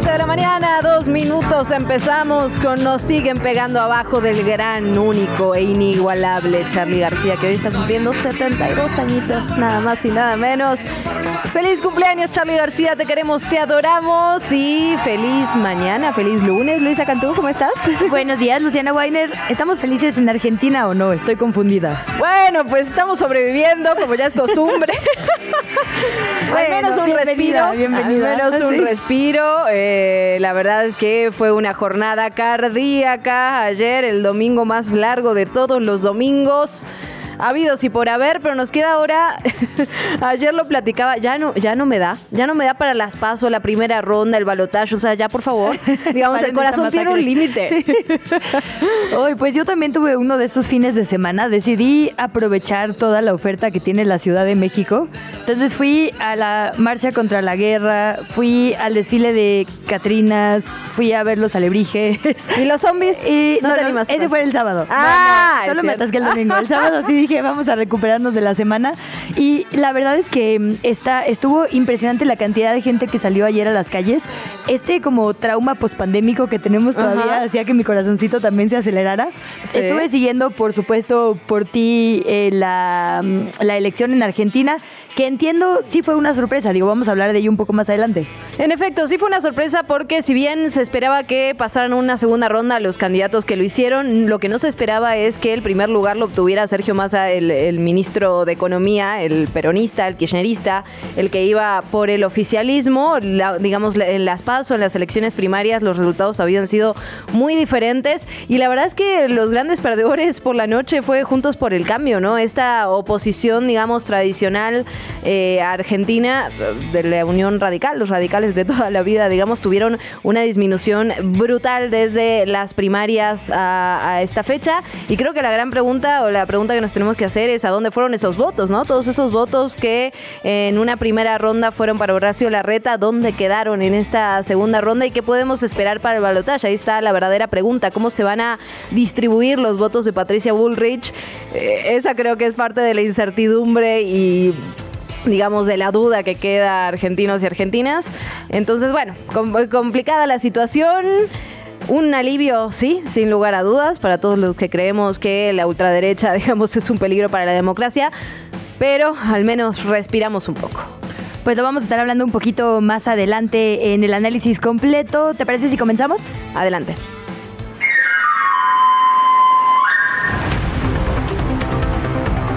De la mañana, dos minutos, empezamos con Nos siguen pegando abajo del gran, único e inigualable Charlie García, que hoy está cumpliendo 72 añitos, nada más y nada menos. Feliz cumpleaños Charlie García, te queremos, te adoramos y feliz mañana, feliz lunes. Luisa Cantú, ¿cómo estás? Buenos días, Luciana Weiner. ¿Estamos felices en Argentina o no? Estoy confundida. Bueno, pues estamos sobreviviendo, como ya es costumbre. al menos un respiro. Bienvenida. Al menos un respiro. Eh, la verdad es que fue una jornada cardíaca ayer, el domingo más largo de todos los domingos habidos y por haber, pero nos queda ahora, ayer lo platicaba, ya no, ya no me da, ya no me da para las pasos, la primera ronda, el balotaje, o sea, ya por favor, digamos, el corazón tiene un límite. Hoy, pues yo también tuve uno de esos fines de semana, decidí aprovechar toda la oferta que tiene la Ciudad de México, entonces fui a la marcha contra la guerra, fui al desfile de Catrinas, fui a ver los alebrijes. ¿Y los zombies? Y, no, te ese fue el sábado. Ah, solo me atasqué el domingo. El sábado sí dije, vamos a recuperarnos de la semana. Y la verdad es que mm, está, estuvo impresionante la cantidad de gente que salió ayer a las calles. Este como trauma pospandémico que tenemos todavía hacía que mi corazoncito también se acelerara. Estuve siguiendo, por supuesto, por ti eh, la, mm, la elección en Argentina que entiendo sí fue una sorpresa. Digo, vamos a hablar de ello un poco más adelante. En efecto, sí fue una sorpresa porque si bien se esperaba que pasaran una segunda ronda los candidatos que lo hicieron, lo que no se esperaba es que el primer lugar lo obtuviera Sergio El, ministro de Economía, el peronista, el kirchnerista, el que iba por el oficialismo. digamos, en las PASO, en las elecciones primarias, los resultados habían sido muy diferentes y la verdad es que los grandes perdedores por la noche fue Juntos por el Cambio, ¿no? Esta oposición, digamos, tradicional eh, Argentina de la Unión Radical, los radicales de toda la vida, digamos, tuvieron una disminución brutal desde las primarias a, esta fecha. Y creo que la gran pregunta o la pregunta que nos tenemos que hacer es a dónde fueron esos votos, ¿no? Todos esos votos que en una primera ronda fueron para Horacio Larreta, ¿dónde quedaron en esta segunda ronda y qué podemos esperar para el balotaje? Ahí está la verdadera pregunta, ¿cómo se van a distribuir los votos de Patricia Bullrich? Eh, esa creo que es parte de la incertidumbre y digamos, de la duda que queda argentinos y argentinas. Entonces, bueno, complicada la situación. Un alivio, sí, sin lugar a dudas, para todos los que creemos que la ultraderecha, digamos, es un peligro para la democracia, pero al menos respiramos un poco. Pues lo vamos a estar hablando un poquito más adelante en el análisis completo. ¿Te parece si comenzamos? Adelante.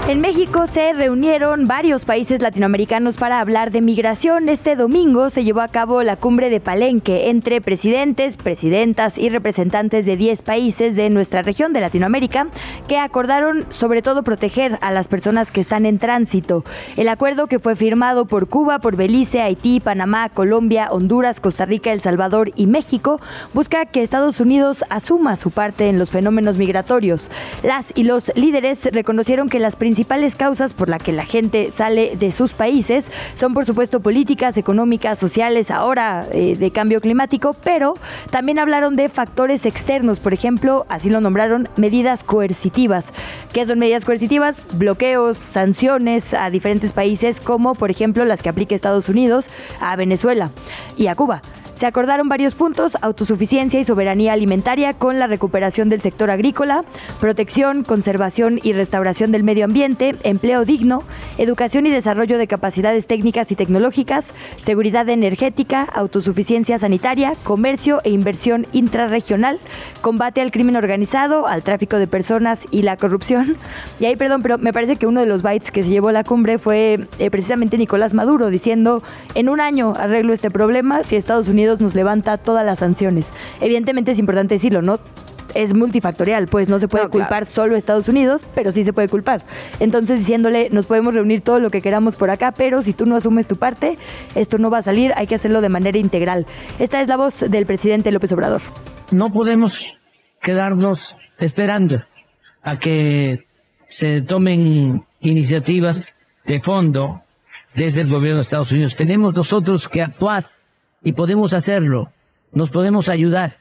En México se reunieron varios países latinoamericanos para hablar de migración. Este domingo se llevó a cabo la cumbre de Palenque entre presidentes, presidentas y representantes de 10 países de nuestra región de Latinoamérica que acordaron sobre todo proteger a las personas que están en tránsito. El acuerdo que fue firmado por Cuba, por Belice, Haití, Panamá, Colombia, Honduras, Costa Rica, El Salvador y México busca que Estados Unidos asuma su parte en los fenómenos migratorios. Las y los líderes reconocieron que las principales principales causas por las que la gente sale de sus países son, por supuesto, políticas, económicas, sociales, ahora eh, de cambio climático, pero también hablaron de factores externos, por ejemplo, así lo nombraron, medidas coercitivas. ¿Qué son medidas coercitivas? Bloqueos, sanciones a diferentes países, como por ejemplo las que aplica Estados Unidos a Venezuela y a Cuba. Se acordaron varios puntos, autosuficiencia y soberanía alimentaria con la recuperación del sector agrícola, protección, conservación y restauración del medio ambiente, empleo digno, educación y desarrollo de capacidades técnicas y tecnológicas, seguridad energética, autosuficiencia sanitaria, comercio e inversión intrarregional, combate al crimen organizado, al tráfico de personas y la corrupción. Y ahí, perdón, pero me parece que uno de los bytes que se llevó la cumbre fue eh, precisamente Nicolás Maduro diciendo, en un año arreglo este problema si Estados Unidos nos levanta todas las sanciones. Evidentemente es importante decirlo, ¿no? es multifactorial, pues no se puede culpar solo Estados Unidos, pero sí se puede culpar. Entonces diciéndole, nos podemos reunir todo lo que queramos por acá, pero si tú no asumes tu parte, esto no va a salir, hay que hacerlo de manera integral. Esta es la voz del presidente López Obrador. No podemos quedarnos esperando a que se tomen iniciativas de fondo desde el gobierno de Estados Unidos. Tenemos nosotros que actuar y podemos hacerlo. Nos podemos ayudar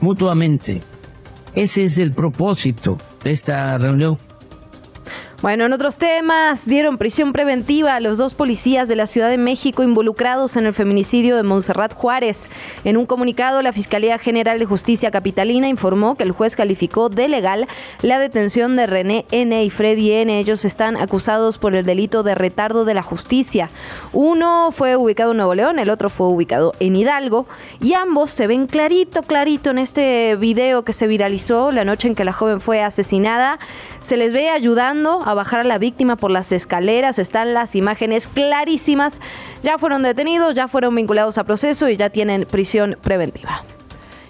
mutuamente. Ese es el propósito de esta reunión bueno, en otros temas, dieron prisión preventiva a los dos policías de la Ciudad de México involucrados en el feminicidio de Montserrat Juárez. En un comunicado, la Fiscalía General de Justicia Capitalina informó que el juez calificó de legal la detención de René N. y Freddy N. Ellos están acusados por el delito de retardo de la justicia. Uno fue ubicado en Nuevo León, el otro fue ubicado en Hidalgo, y ambos se ven clarito, clarito en este video que se viralizó la noche en que la joven fue asesinada. Se les ve ayudando a bajar a la víctima por las escaleras. Están las imágenes clarísimas. Ya fueron detenidos, ya fueron vinculados a proceso y ya tienen prisión preventiva.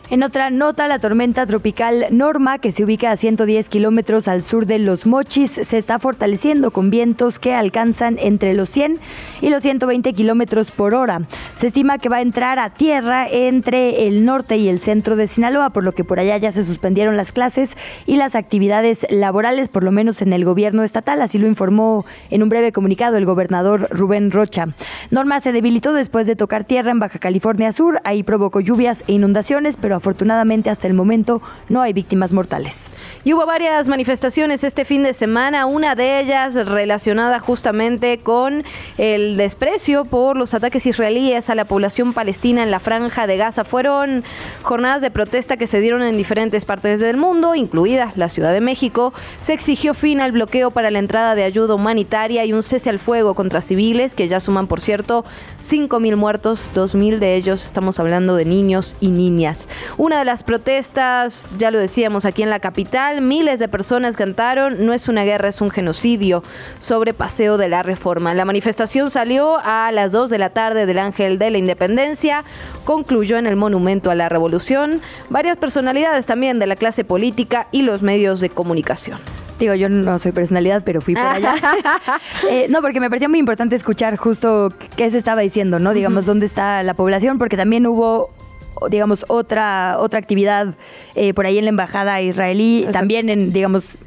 En otra nota, la tormenta tropical Norma, que se ubica a 110 kilómetros al sur de Los Mochis, se está fortaleciendo con vientos que alcanzan entre los 100 y los 120 kilómetros por hora. Se estima que va a entrar a tierra entre el norte y el centro de Sinaloa, por lo que por allá ya se suspendieron las clases y las actividades laborales, por lo menos en el gobierno estatal. Así lo informó en un breve comunicado el gobernador Rubén Rocha. Norma se debilitó después de tocar tierra en Baja California Sur. Ahí provocó lluvias e inundaciones, pero afortunadamente hasta el momento no hay víctimas mortales. Y hubo varias manifestaciones este fin de semana, una de ellas relacionada justamente con el desprecio por los ataques israelíes a la población palestina en la franja de Gaza. Fueron jornadas de protesta que se dieron en diferentes partes del mundo, incluida la Ciudad de México. Se exigió fin al bloqueo para la entrada de ayuda humanitaria y un cese al fuego contra civiles, que ya suman, por cierto, 5.000 muertos, 2.000 de ellos estamos hablando de niños y niñas. Una de las protestas, ya lo decíamos aquí en la capital, miles de personas cantaron No es una guerra, es un genocidio sobre Paseo de la Reforma. La manifestación salió a las 2 de la tarde del Ángel de la Independencia, concluyó en el Monumento a la Revolución, varias personalidades también de la clase política y los medios de comunicación. Digo, yo no soy personalidad, pero fui por allá. Eh, no, porque me parecía muy importante escuchar justo qué se estaba diciendo, ¿no? Digamos, dónde está la población, porque también hubo digamos, otra, otra actividad eh, por ahí en la embajada israelí, también en, digamos,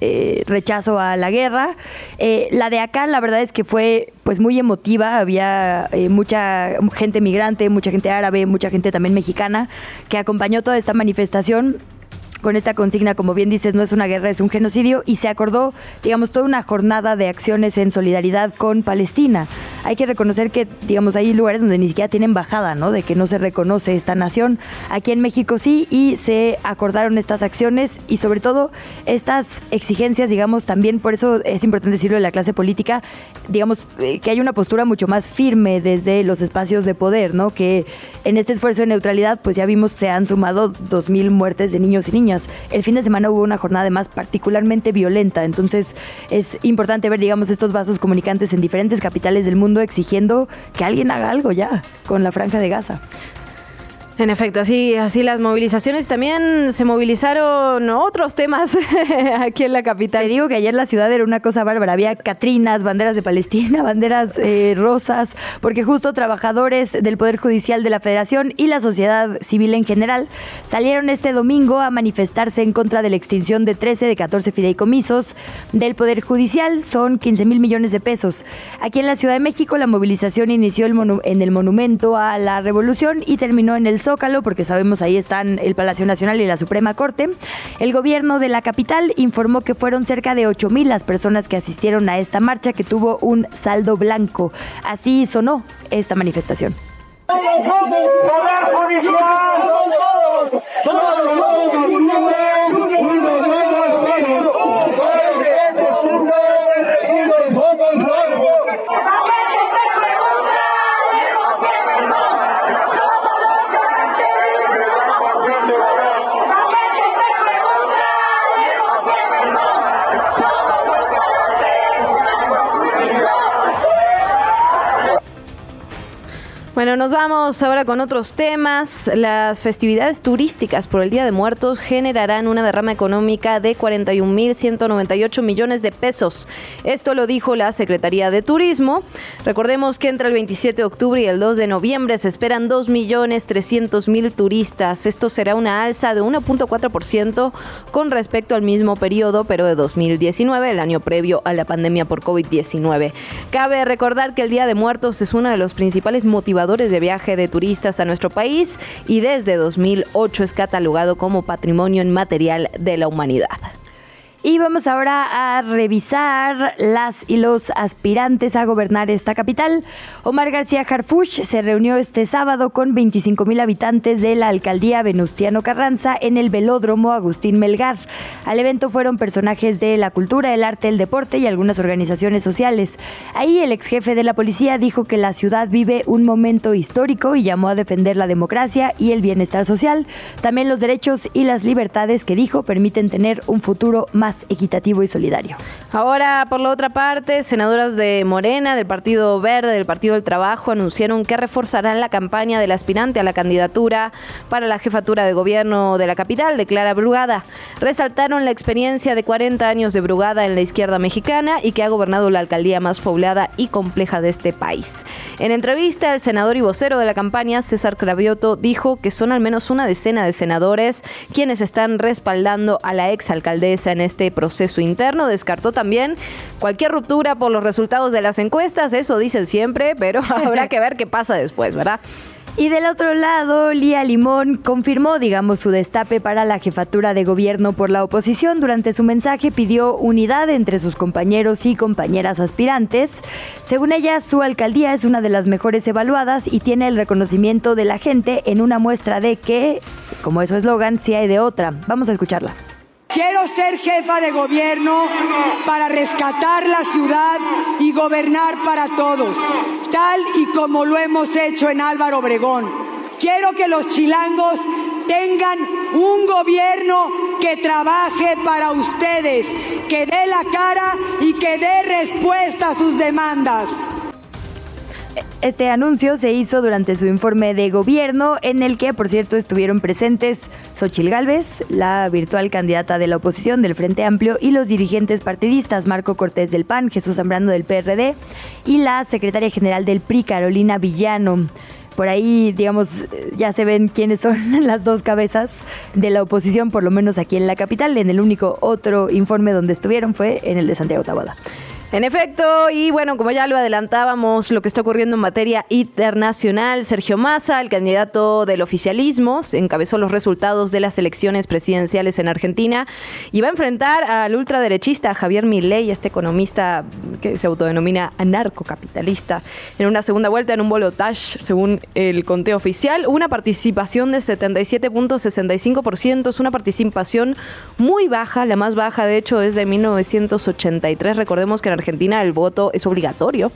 eh, rechazo a la guerra. Eh, la de acá, la verdad es que fue pues muy emotiva, había mucha gente migrante, mucha gente árabe, mucha gente también mexicana que acompañó toda esta manifestación con esta consigna, como bien dices, no es una guerra, es un genocidio, y se acordó, digamos, toda una jornada de acciones en solidaridad con Palestina. Hay que reconocer que, digamos, hay lugares donde ni siquiera tiene embajada, ¿no? De que no se reconoce esta nación. Aquí en México sí, y se acordaron estas acciones y sobre todo estas exigencias, digamos, también, por eso es importante decirlo de la clase política, digamos, eh, que hay una postura mucho más firme desde los espacios de poder, ¿no? Que en este esfuerzo de neutralidad, pues ya vimos, se han sumado 2.000 muertes de niños y niñas el fin de semana hubo una jornada además particularmente violenta, entonces es importante ver, digamos, estos vasos comunicantes en diferentes capitales del mundo exigiendo que alguien haga algo ya con la franja de Gaza. En efecto, así, así las movilizaciones también se movilizaron otros temas aquí en la capital. Te digo que ayer la ciudad era una cosa bárbara, había catrinas, banderas de Palestina, banderas eh, rosas, porque justo trabajadores del Poder Judicial de la Federación y la sociedad civil en general salieron este domingo a manifestarse en contra de la extinción de 13 de 14 fideicomisos del Poder Judicial, son 15 mil millones de pesos. Aquí en la Ciudad de México la movilización inició en el Monumento a la Revolución y terminó en el Zócalo, porque sabemos ahí están el Palacio Nacional y la Suprema Corte. El gobierno de la capital informó que fueron cerca de 8 mil las personas que asistieron a esta marcha que tuvo un saldo blanco. Así sonó esta manifestación. Bueno, Bueno, nos vamos ahora con otros temas. Las festividades turísticas por el Día de Muertos generarán una derrama económica de 41.198 millones de pesos. Esto lo dijo la Secretaría de Turismo. Recordemos que entre el 27 de octubre y el 2 de noviembre se esperan 2.300.000 turistas. Esto será una alza de 1.4% con respecto al mismo periodo, pero de 2019, el año previo a la pandemia por COVID-19. Cabe recordar que el Día de Muertos es uno de los principales motivadores de viaje de turistas a nuestro país y desde 2008 es catalogado como patrimonio inmaterial de la humanidad. Y vamos ahora a revisar las y los aspirantes a gobernar esta capital. Omar García Harfuch se reunió este sábado con 25 mil habitantes de la alcaldía Venustiano Carranza en el velódromo Agustín Melgar. Al evento fueron personajes de la cultura, el arte, el deporte y algunas organizaciones sociales. Ahí el ex jefe de la policía dijo que la ciudad vive un momento histórico y llamó a defender la democracia y el bienestar social. También los derechos y las libertades que dijo permiten tener un futuro más equitativo y solidario. Ahora, por la otra parte, senadoras de Morena, del Partido Verde, del Partido del Trabajo, anunciaron que reforzarán la campaña del aspirante a la candidatura para la jefatura de gobierno de la capital, de Clara Brugada. Resaltaron la experiencia de 40 años de Brugada en la izquierda mexicana y que ha gobernado la alcaldía más poblada y compleja de este país. En entrevista, el senador y vocero de la campaña, César Cravioto, dijo que son al menos una decena de senadores quienes están respaldando a la exalcaldesa en este este proceso interno. Descartó también cualquier ruptura por los resultados de las encuestas, eso dicen siempre, pero habrá que ver qué pasa después, ¿verdad? Y del otro lado, Lía Limón confirmó, digamos, su destape para la jefatura de gobierno por la oposición. Durante su mensaje pidió unidad entre sus compañeros y compañeras aspirantes. Según ella, su alcaldía es una de las mejores evaluadas y tiene el reconocimiento de la gente en una muestra de que, como es su eslogan, si hay de otra. Vamos a escucharla. Quiero ser jefa de gobierno para rescatar la ciudad y gobernar para todos, tal y como lo hemos hecho en Álvaro Obregón. Quiero que los chilangos tengan un gobierno que trabaje para ustedes, que dé la cara y que dé respuesta a sus demandas. Este anuncio se hizo durante su informe de gobierno, en el que, por cierto, estuvieron presentes Xochil Gálvez, la virtual candidata de la oposición del Frente Amplio, y los dirigentes partidistas Marco Cortés del PAN, Jesús Zambrano del PRD, y la secretaria general del PRI, Carolina Villano. Por ahí, digamos, ya se ven quiénes son las dos cabezas de la oposición, por lo menos aquí en la capital. En el único otro informe donde estuvieron fue en el de Santiago Tabada. En efecto, y bueno, como ya lo adelantábamos, lo que está ocurriendo en materia internacional, Sergio Massa, el candidato del oficialismo, encabezó los resultados de las elecciones presidenciales en Argentina y va a enfrentar al ultraderechista Javier Milei, este economista que se autodenomina anarcocapitalista, en una segunda vuelta en un bolotage, según el conteo oficial, una participación de 77.65%, es una participación muy baja, la más baja de hecho es de 1983, recordemos que en Argentina el voto es obligatorio.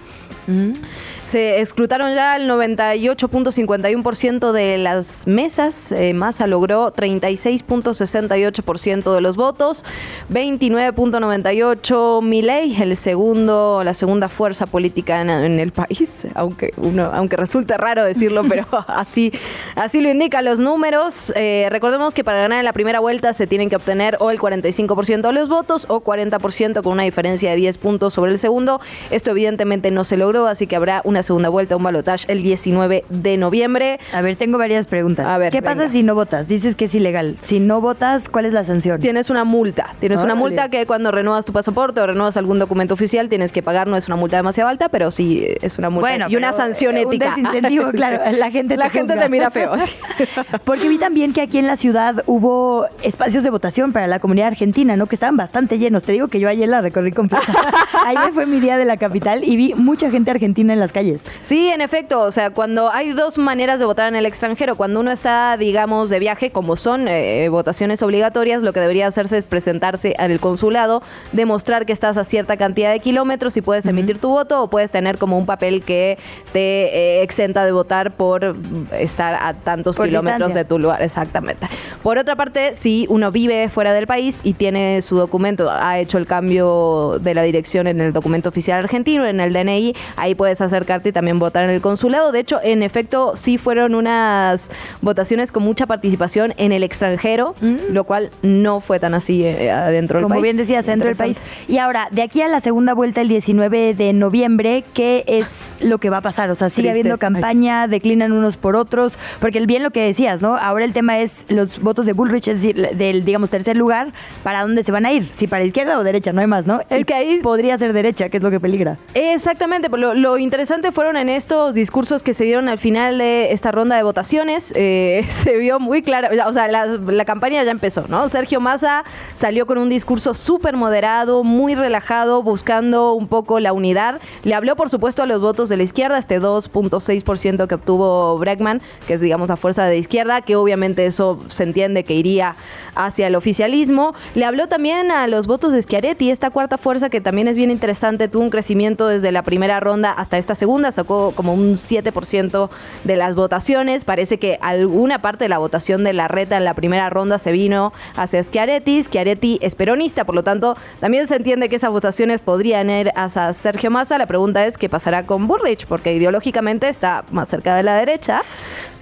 Se escrutaron ya el 98.51% de las mesas. Eh, Massa logró 36.68% de los votos. 29.98 Milei, el segundo, la segunda fuerza política en, el país, aunque uno, aunque resulte raro decirlo, pero así, así lo indican los números. Eh, recordemos que para ganar en la primera vuelta se tienen que obtener o el 45% de los votos o 40% con una diferencia de 10 puntos sobre el segundo. Esto evidentemente no se logró, así que habrá una segunda vuelta, un balotaje el 19 de noviembre. A ver, tengo varias preguntas. A ver, ¿qué pasa si no votas? Dices que es ilegal. Si no votas, ¿cuál es la sanción? Tienes una multa. Tienes una multa que cuando renuevas tu pasaporte o renuevas algún documento oficial tienes que pagar. No es una multa demasiado alta, pero sí es una multa bueno, y una sanción ética. Un claro. La gente, la gente te mira feo. Porque vi también que aquí en la ciudad hubo espacios de votación para la comunidad argentina, ¿no? Que estaban bastante llenos. Te digo que yo ayer la recorrí completa. ayer fue mi día de la capital y vi mucha gente argentina en las calles. Sí, en efecto, o sea, cuando hay dos maneras de votar en el extranjero, cuando uno está, digamos, de viaje, como son eh, votaciones obligatorias, lo que debería hacerse es presentarse al consulado, demostrar que estás a cierta cantidad de kilómetros y puedes emitir tu voto o puedes tener como un papel que te eh, exenta de votar por estar a tantos kilómetros de tu lugar, exactamente. Por otra parte, si uno vive fuera del país y tiene su documento, ha hecho el cambio de la dirección información en el documento oficial argentino, en el DNI, ahí puedes acercarte y también votar en el consulado. De hecho, en efecto, sí fueron unas votaciones con mucha participación en el extranjero, mm. lo cual no fue tan así eh, adentro del país. Como bien decías, dentro del país. Y ahora, de aquí a la segunda vuelta el 19 de noviembre, ¿qué es lo que va a pasar? O sea, sigue habiendo campaña, declinan unos por otros, porque el bien lo que decías, ¿no? Ahora el tema es los votos de Bullrich, es decir, del, digamos, tercer lugar, ¿para dónde se van a ir? Si para izquierda o derecha, no hay más, ¿no? El que ahí podría ser derecha, que es lo que peligra. Exactamente, lo, lo interesante fueron en estos discursos que se dieron al final de esta ronda de votaciones, eh, se vio muy clara, o sea, la, la campaña ya empezó, ¿no? Sergio Massa salió con un discurso súper moderado, muy relajado, buscando un poco la unidad. Le habló, por supuesto, a los votos de la izquierda, este 2.6% que obtuvo Bregman, que es, digamos, la fuerza de izquierda, que obviamente eso se entiende que iría hacia el oficialismo. Le habló también a los votos de Schiaretti, esta cuarta fuerza que también es bien interesante, tuvo un crecimiento desde la primera ronda hasta esta segunda, sacó como un 7% de las votaciones. Parece que alguna parte de la votación de la reta en la primera ronda se vino hacia Schiaretti. Schiaretti es peronista, por lo tanto, también se entiende que esas votaciones podrían ir hacia Sergio Massa. La pregunta es qué pasará con Burrich, porque ideológicamente está más cerca de la derecha.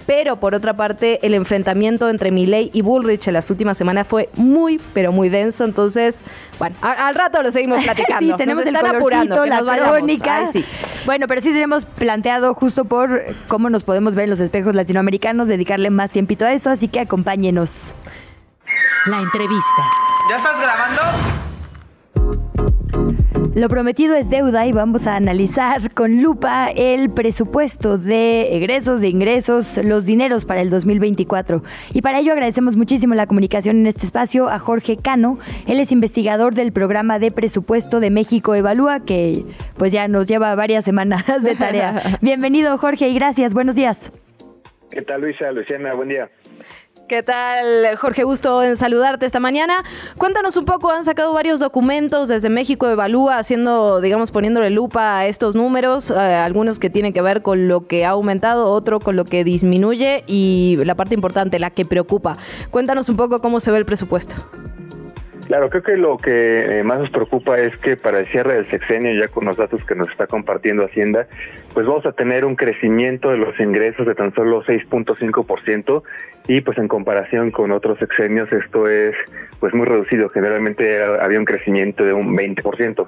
Pero por otra parte, el enfrentamiento entre Milley y Bullrich en las últimas semanas fue muy, pero muy denso. Entonces, bueno, al rato lo seguimos platicando. sí, tenemos el apurando, la crónica. Sí. Bueno, pero sí tenemos planteado justo por cómo nos podemos ver en los espejos latinoamericanos, dedicarle más tiempito a eso, así que acompáñenos. La entrevista. ¿Ya estás grabando? Lo prometido es deuda y vamos a analizar con lupa el presupuesto de egresos, de ingresos, los dineros para el 2024. Y para ello agradecemos muchísimo la comunicación en este espacio a Jorge Cano. Él es investigador del programa de presupuesto de México Evalúa, que pues ya nos lleva varias semanas de tarea. Bienvenido Jorge y gracias. Buenos días. ¿Qué tal Luisa? Luciana, buen día. ¿Qué tal, Jorge? Gusto en saludarte esta mañana. Cuéntanos un poco, han sacado varios documentos desde México Evalúa, haciendo, digamos, poniéndole lupa a estos números, eh, algunos que tienen que ver con lo que ha aumentado, otro con lo que disminuye y la parte importante, la que preocupa. Cuéntanos un poco cómo se ve el presupuesto. Claro, creo que lo que eh, más nos preocupa es que para el cierre del sexenio, ya con los datos que nos está compartiendo Hacienda, pues vamos a tener un crecimiento de los ingresos de tan solo 6.5% y pues en comparación con otros sexenios esto es pues muy reducido, generalmente había un crecimiento de un 20%.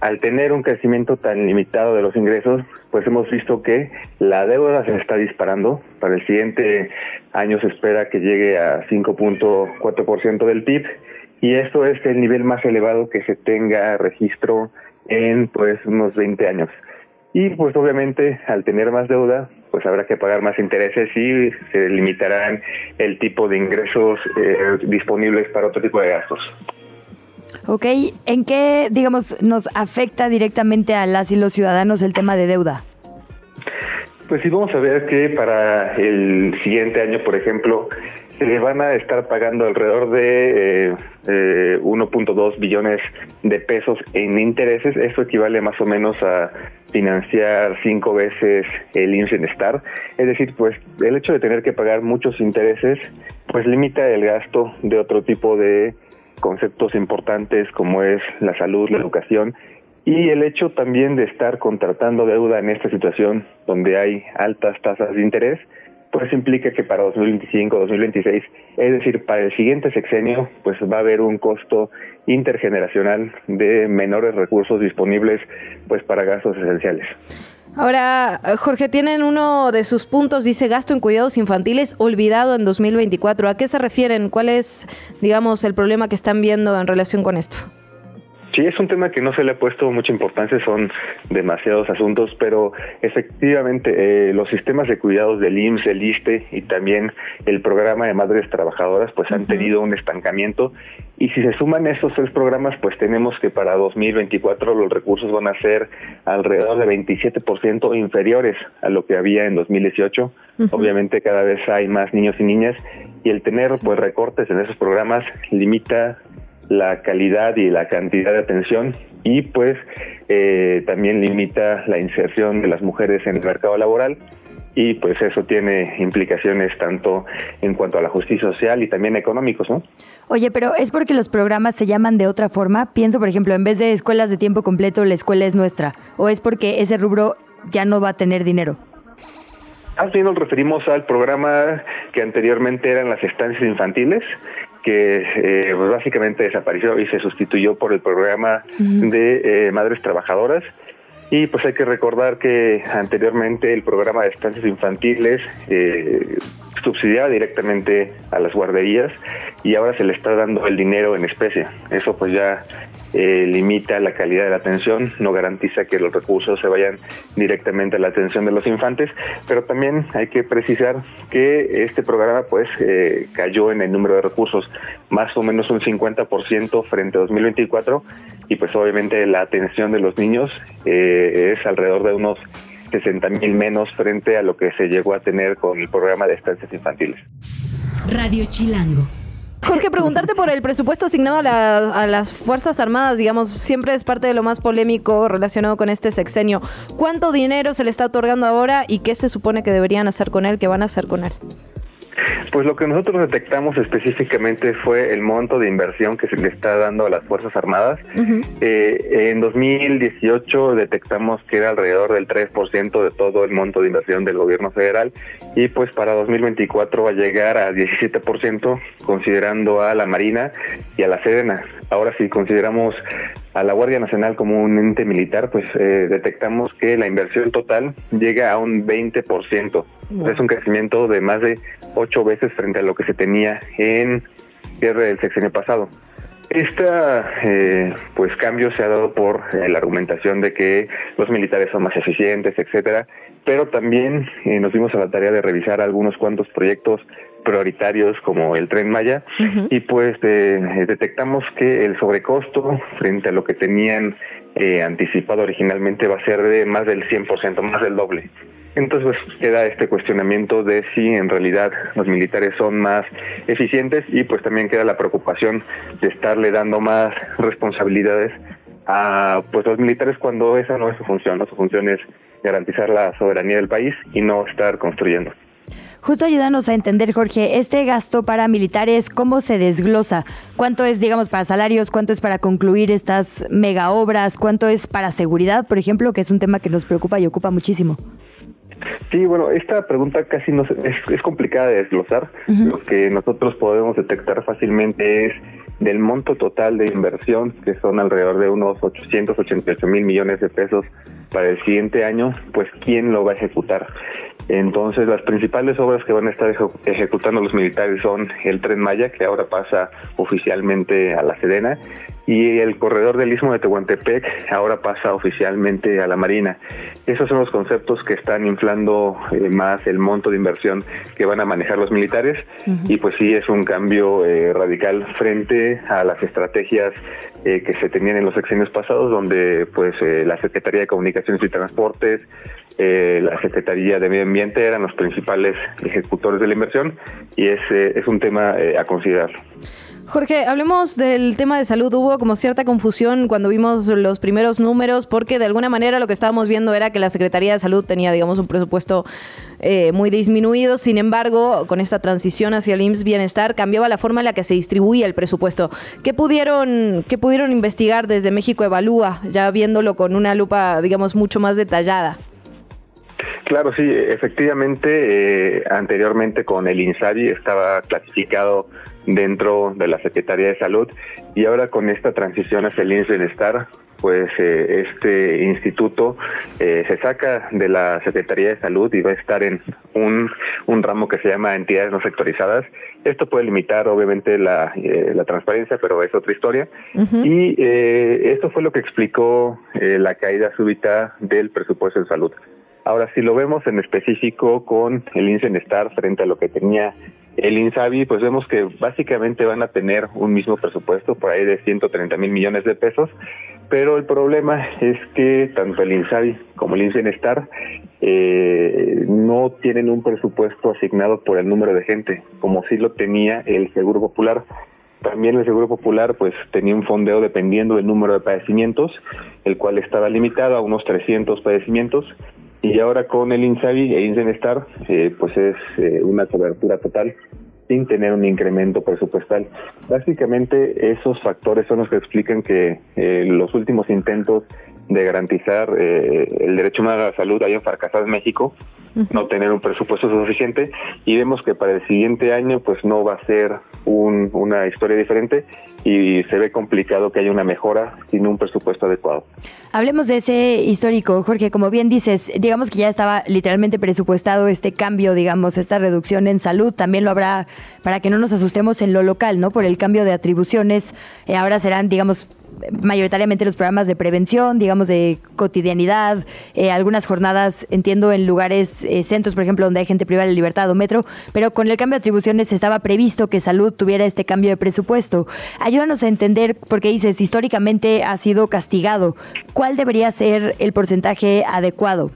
Al tener un crecimiento tan limitado de los ingresos, pues hemos visto que la deuda se está disparando. Para el siguiente año se espera que llegue a 5.4% del PIB y esto es el nivel más elevado que se tenga registro en pues unos 20 años. Y pues obviamente al tener más deuda, pues habrá que pagar más intereses y se limitarán el tipo de ingresos eh, disponibles para otro tipo de gastos. Ok, ¿en qué, digamos, nos afecta directamente a las y los ciudadanos el tema de deuda? Pues sí, vamos a ver que para el siguiente año, por ejemplo, se van a estar pagando alrededor de eh, 1.2 eh, billones de pesos en intereses. Eso equivale más o menos a financiar cinco veces el IMSS Bienestar. Es decir, pues el hecho de tener que pagar muchos intereses, pues limita el gasto de otro tipo de conceptos importantes como es la salud, la educación y el hecho también de estar contratando deuda en esta situación donde hay altas tasas de interés, pues implica que para 2025, 2026, es decir, para el siguiente sexenio, pues va a haber un costo intergeneracional de menores recursos disponibles pues para gastos esenciales. Ahora, Jorge, tienen uno de sus puntos, dice gasto en cuidados infantiles olvidado en 2024. ¿A qué se refieren? ¿Cuál es, digamos, el problema que están viendo en relación con esto? Sí, es un tema que no se le ha puesto mucha importancia, son demasiados asuntos, pero efectivamente eh, los sistemas de cuidados del IMSS, del ISTE y también el programa de madres trabajadoras pues han tenido un estancamiento. Y si se suman esos tres programas pues tenemos que para 2024 los recursos van a ser alrededor de 27% inferiores a lo que había en 2018. Obviamente cada vez hay más niños y niñas y el tener pues recortes en esos programas limita la calidad y la cantidad de atención y pues eh, también limita la inserción de las mujeres en el mercado laboral y pues eso tiene implicaciones tanto en cuanto a la justicia social y también económicos, ¿no? Oye, pero ¿es porque los programas se llaman de otra forma? Pienso, por ejemplo, en vez de escuelas de tiempo completo, la escuela es nuestra. ¿O es porque ese rubro ya no va a tener dinero? Así nos referimos al programa que anteriormente eran las estancias infantiles, que eh, pues básicamente desapareció y se sustituyó por el programa de eh, madres trabajadoras. Y pues hay que recordar que anteriormente el programa de estancias infantiles eh, subsidiaba directamente a las guarderías y ahora se le está dando el dinero en especie. Eso pues ya eh, limita la calidad de la atención, no garantiza que los recursos se vayan directamente a la atención de los infantes, pero también hay que precisar que este programa pues eh, cayó en el número de recursos, más o menos un 50% frente a 2024 y pues obviamente la atención de los niños eh, es alrededor de unos 60 mil menos frente a lo que se llegó a tener con el programa de estancias infantiles. Radio Chilango. Jorge, preguntarte por el presupuesto asignado a, las Fuerzas Armadas, digamos, siempre es parte de lo más polémico relacionado con este sexenio. ¿Cuánto dinero se le está otorgando ahora y qué se supone que deberían hacer con él, qué van a hacer con él? Pues lo que nosotros detectamos específicamente fue el monto de inversión que se le está dando a las Fuerzas Armadas. eh, en 2018 detectamos que era alrededor del 3% de todo el monto de inversión del gobierno federal y pues para 2024 va a llegar a 17% considerando a la Marina y a la Sedena. Ahora si consideramos a la Guardia Nacional como un ente militar, pues eh, detectamos que la inversión total llega a un 20%. Es un crecimiento de más de ocho veces frente a lo que se tenía en cierre del sexenio pasado. Este eh, pues cambio se ha dado por eh, la argumentación de que los militares son más eficientes, etcétera, pero también eh, nos dimos a la tarea de revisar algunos cuantos proyectos prioritarios como el tren Maya y pues eh, detectamos que el sobrecosto frente a lo que tenían eh, anticipado originalmente va a ser de más del 100%, más del doble. Entonces pues, queda este cuestionamiento de si en realidad los militares son más eficientes y pues también queda la preocupación de estarle dando más responsabilidades a pues los militares cuando esa no es su función, ¿no? su función es garantizar la soberanía del país y no estar construyendo. Justo ayúdanos a entender, Jorge, este gasto para militares, ¿cómo se desglosa? ¿Cuánto es, digamos, para salarios? ¿Cuánto es para concluir estas mega obras? ¿Cuánto es para seguridad, por ejemplo, que es un tema que nos preocupa y ocupa muchísimo? Sí, bueno, esta pregunta casi no es, es complicada de desglosar. Lo que nosotros podemos detectar fácilmente es del monto total de inversión, que son alrededor de unos 888 mil millones de pesos para el siguiente año, pues quién lo va a ejecutar. Entonces, las principales obras que van a estar ejecutando los militares son el tren Maya, que ahora pasa oficialmente a la Sedena, y el corredor del Istmo de Tehuantepec ahora pasa oficialmente a la Marina. Esos son los conceptos que están inflando eh, más el monto de inversión que van a manejar los militares y pues sí es un cambio eh, radical frente a las estrategias eh, que se tenían en los sexenios pasados donde pues la Secretaría de Comunicaciones y Transportes, la Secretaría de Medio Ambiente eran los principales ejecutores de la inversión y es, es un tema a considerar. Jorge, hablemos del tema de salud. Hubo como cierta confusión cuando vimos los primeros números, porque de alguna manera lo que estábamos viendo era que la Secretaría de Salud tenía, digamos, un presupuesto eh, muy disminuido. Sin embargo, con esta transición hacia el IMSS Bienestar, cambiaba la forma en la que se distribuía el presupuesto. ¿Qué pudieron, qué pudieron investigar desde México Evalúa, ya viéndolo con una lupa, digamos, mucho más detallada? Claro, sí, efectivamente, eh, anteriormente con el INSABI estaba clasificado dentro de la Secretaría de Salud y ahora con esta transición hacia el INS Bienestar, pues eh, este instituto eh, se saca de la Secretaría de Salud y va a estar en un, un ramo que se llama entidades no sectorizadas. Esto puede limitar obviamente la, eh, la transparencia, pero es otra historia. Y esto fue lo que explicó la caída súbita del presupuesto en salud. Ahora, si lo vemos en específico con el INS Bienestar frente a lo que tenía el INSABI, pues vemos que básicamente van a tener un mismo presupuesto por ahí de 130 mil millones de pesos, pero el problema es que tanto el INSABI como el INSENESTAR eh, no tienen un presupuesto asignado por el número de gente, como sí lo tenía el Seguro Popular. También el Seguro Popular pues tenía un fondeo dependiendo del número de padecimientos, el cual estaba limitado a unos 300 padecimientos y ahora con el INSABI e INSENESTAR, eh, pues es eh, una cobertura total sin tener un incremento presupuestal. Básicamente esos factores son los que explican que eh, los últimos intentos de garantizar eh, el derecho humano a la salud fracasado en México, no tener un presupuesto suficiente y vemos que para el siguiente año pues no va a ser un, una historia diferente y se ve complicado que haya una mejora sin un presupuesto adecuado. Hablemos de ese histórico, Jorge, como bien dices, digamos que ya estaba literalmente presupuestado este cambio, digamos, esta reducción en salud, también lo habrá para que no nos asustemos en lo local, ¿no? Por el cambio de atribuciones, eh, ahora serán, digamos, mayoritariamente los programas de prevención, digamos de cotidianidad, eh, algunas jornadas, entiendo, en lugares, eh, centros, por ejemplo, donde hay gente privada de libertad o metro, pero con el cambio de atribuciones estaba previsto que salud tuviera este cambio de presupuesto. Ayúdanos a entender, porque dices, históricamente ha sido castigado, ¿cuál debería ser el porcentaje adecuado?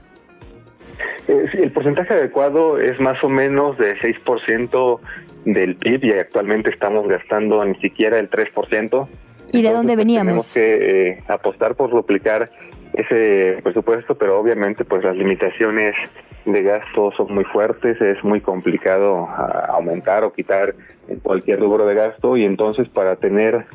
Eh, el porcentaje adecuado es más o menos de 6% del PIB y actualmente estamos gastando ni siquiera el 3%. ¿Y de dónde pues, veníamos? Tenemos que eh, apostar por duplicar ese presupuesto, pero obviamente pues las limitaciones de gasto son muy fuertes, es muy complicado ah, aumentar o quitar cualquier rubro de gasto y entonces para tener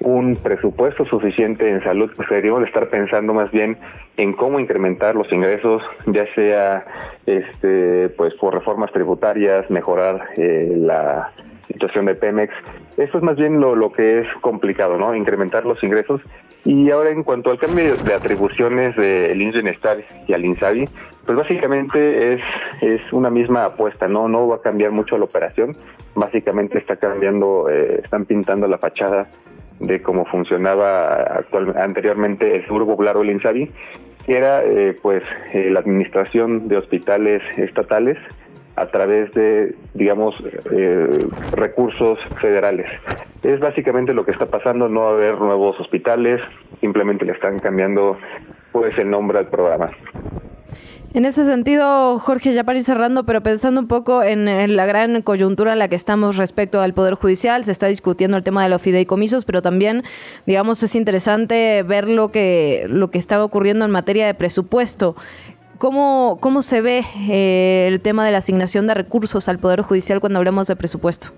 un presupuesto suficiente en salud, pues deberíamos estar pensando más bien en cómo incrementar los ingresos, ya sea este pues por reformas tributarias, mejorar eh, la situación de Pemex. Eso es más bien lo, lo que es complicado, ¿no? Incrementar los ingresos. Y ahora en cuanto al cambio de atribuciones del de y al INSABI, pues básicamente es, es una misma apuesta, ¿no? No va a cambiar mucho la operación. Básicamente está cambiando, eh, están pintando la fachada de cómo funcionaba actual, anteriormente el Seguro Popular o el INSABI, que era eh, pues eh, la administración de hospitales estatales a través de, digamos, eh, recursos federales. Es básicamente lo que está pasando, no va a haber nuevos hospitales, simplemente le están cambiando pues el nombre al programa. En ese sentido, Jorge, ya para ir cerrando, pero pensando un poco en, la gran coyuntura en la que estamos respecto al Poder Judicial, se está discutiendo el tema de los fideicomisos, pero también, digamos, es interesante ver lo que, lo que está ocurriendo en materia de presupuesto. ¿Cómo, cómo se ve eh, el tema de la asignación de recursos al Poder Judicial cuando hablamos de presupuesto?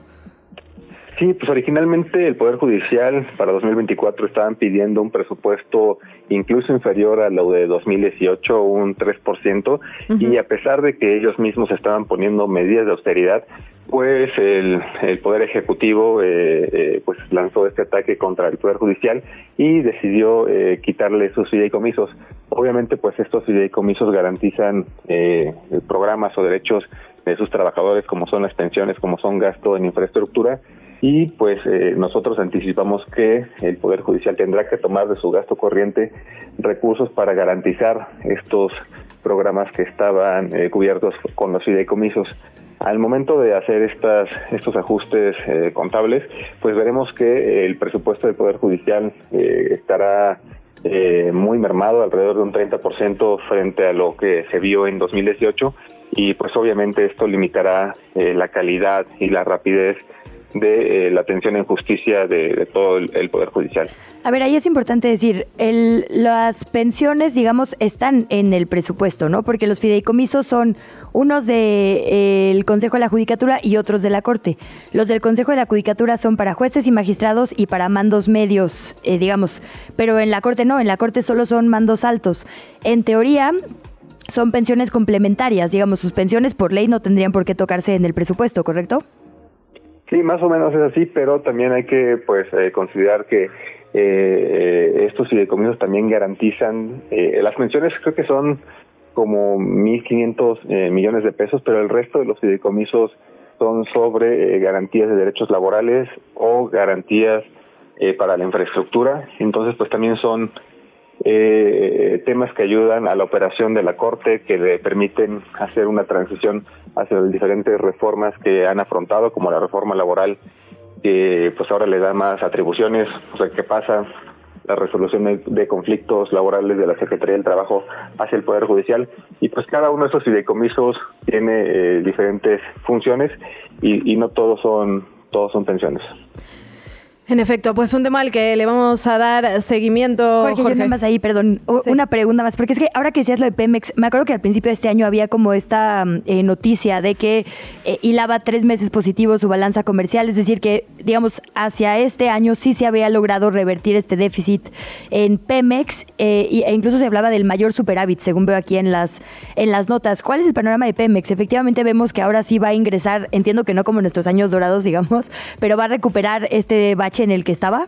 Sí, pues originalmente el Poder Judicial para 2024 estaban pidiendo un presupuesto incluso inferior a lo de 2018, un 3%, y a pesar de que ellos mismos estaban poniendo medidas de austeridad, pues el, el Poder Ejecutivo eh, eh, pues lanzó este ataque contra el Poder Judicial y decidió eh, quitarle sus fideicomisos. Obviamente, pues estos fideicomisos garantizan eh, programas o derechos de sus trabajadores, como son las pensiones, como son gasto en infraestructura, y pues eh, nosotros anticipamos que el Poder Judicial tendrá que tomar de su gasto corriente recursos para garantizar estos programas que estaban eh, cubiertos con los fideicomisos. Al momento de hacer estas, estos ajustes eh, contables, pues veremos que el presupuesto del Poder Judicial estará muy mermado, alrededor de un 30% frente a lo que se vio en 2018 y pues obviamente esto limitará la calidad y la rapidez de eh, la atención en justicia de, todo el, Poder Judicial. A ver, ahí es importante decir, el, las pensiones, digamos, están en el presupuesto, ¿no? Porque los fideicomisos son unos del de, eh, Consejo de la Judicatura y otros de la Corte. Los del Consejo de la Judicatura son para jueces y magistrados y para mandos medios, eh, digamos, pero en la Corte no, en la Corte solo son mandos altos. En teoría, son pensiones complementarias, digamos, sus pensiones por ley no tendrían por qué tocarse en el presupuesto, ¿correcto? Sí, más o menos es así, pero también hay que pues eh, considerar que eh, estos fideicomisos también garantizan eh, las pensiones creo que son como 1.500 eh, millones de pesos, pero el resto de los fideicomisos son sobre garantías de derechos laborales o garantías para la infraestructura. Entonces, pues también son eh, temas que ayudan a la operación de la Corte, que le permiten hacer una transición hacia las diferentes reformas que han afrontado, como la reforma laboral, que pues ahora le da más atribuciones, o sea, ¿qué pasa? la resolución de conflictos laborales de la Secretaría del Trabajo hacia el Poder Judicial y pues cada uno de esos fideicomisos tiene eh, diferentes funciones y, y no todos son todos son pensiones. En efecto, pues un tema al que le vamos a dar seguimiento. Jorge, Jorge. yo más ahí, perdón, una pregunta más, porque es que ahora que decías lo de Pemex, me acuerdo que al principio de este año había como esta mm, eh, noticia de que eh, hilaba tres meses positivos su balanza comercial, es decir, que digamos hacia este año sí se había logrado revertir este déficit en Pemex eh, e incluso se hablaba del mayor superávit, según veo aquí en las en las notas. ¿Cuál es el panorama de Pemex? Efectivamente vemos que ahora sí va a ingresar, entiendo que no como en nuestros años dorados, digamos, pero va a recuperar este bache en el que estaba?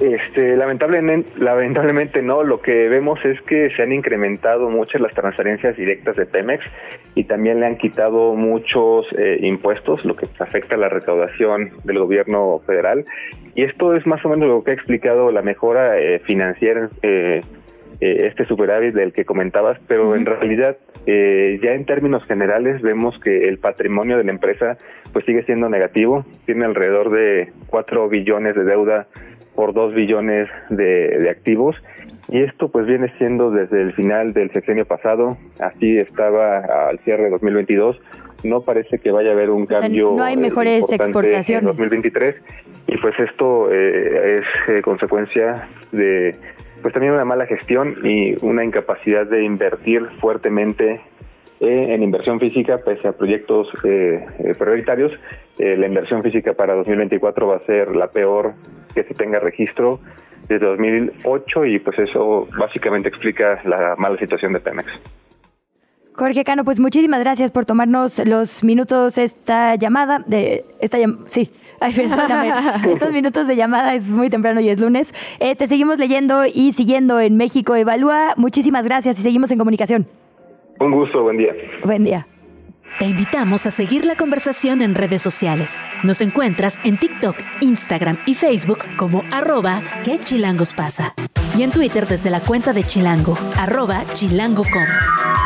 Este, lamentablemente, lamentablemente no. Lo que vemos es que se han incrementado muchas las transferencias directas de Pemex y también le han quitado muchos eh, impuestos, lo que afecta a la recaudación del gobierno federal. Y esto es más o menos lo que ha explicado la mejora eh, financiera, eh, este superávit del que comentabas, pero en realidad eh, ya en términos generales vemos que el patrimonio de la empresa pues sigue siendo negativo, tiene alrededor de 4 billones de deuda por 2 billones de, activos. Y esto pues viene siendo desde el final del sexenio pasado, así estaba al cierre de 2022, no parece que vaya a haber un cambio. no hay eh, mejores exportaciones. En 2023 y pues esto eh, es consecuencia de pues también una mala gestión y una incapacidad de invertir fuertemente eh, en inversión física, pese a proyectos eh, eh, prioritarios. la inversión física para 2024 va a ser la peor que se tenga registro desde 2008 y pues eso básicamente explica la mala situación de Pemex. Jorge Cano, pues muchísimas gracias por tomarnos los minutos esta llamada de esta sí, Ay, perdóname. Estos minutos de llamada es muy temprano y es lunes. Eh, te seguimos leyendo y siguiendo en México Evalúa. Muchísimas gracias y seguimos en comunicación. Un gusto, buen día. Buen día. Te invitamos a seguir la conversación en redes sociales. Nos encuentras en TikTok, Instagram y Facebook como arroba que chilangos pasa. Y en Twitter desde la cuenta de Chilango, arroba chilango.com.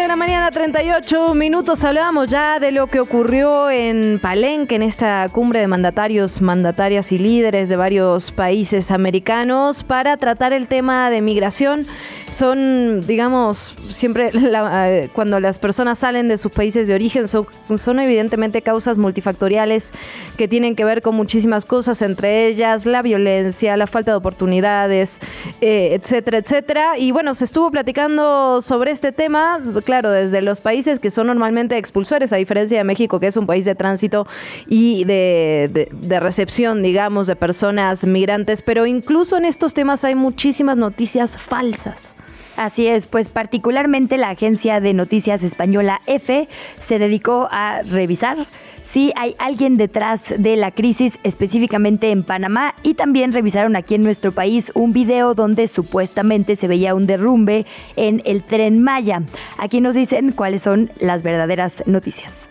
de la mañana, 38 minutos. Hablábamos ya de lo que ocurrió en Palenque, en esta cumbre de mandatarios, mandatarias y líderes de varios países americanos para tratar el tema de migración son, digamos, siempre eh, cuando las personas salen de sus países de origen, son, evidentemente causas multifactoriales que tienen que ver con muchísimas cosas, entre ellas la violencia, la falta de oportunidades, eh, etcétera, etcétera. Y bueno, se estuvo platicando sobre este tema, claro, desde los países que son normalmente expulsores, a diferencia de México, que es un país de tránsito y de, de recepción, digamos, de personas migrantes, pero incluso en estos temas hay muchísimas noticias falsas. Así es, pues particularmente la agencia de noticias española EFE se dedicó a revisar si hay alguien detrás de la crisis específicamente en Panamá y también revisaron aquí en nuestro país un video donde supuestamente se veía un derrumbe en el tren Maya. Aquí nos dicen cuáles son las verdaderas noticias.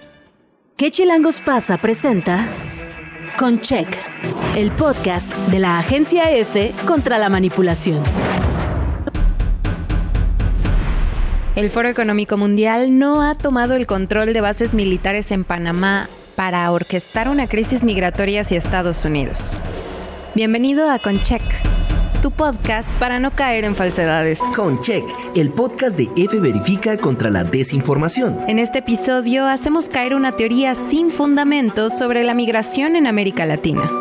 ¿Qué Chilangos pasa? presenta con Check, el podcast de la agencia EFE contra la manipulación. El Foro Económico Mundial no ha tomado el control de bases militares en Panamá para orquestar una crisis migratoria hacia Estados Unidos. Bienvenido a Concheck, tu podcast para no caer en falsedades. Concheck, el podcast de F Verifica contra la desinformación. En este episodio hacemos caer una teoría sin fundamentos sobre la migración en América Latina.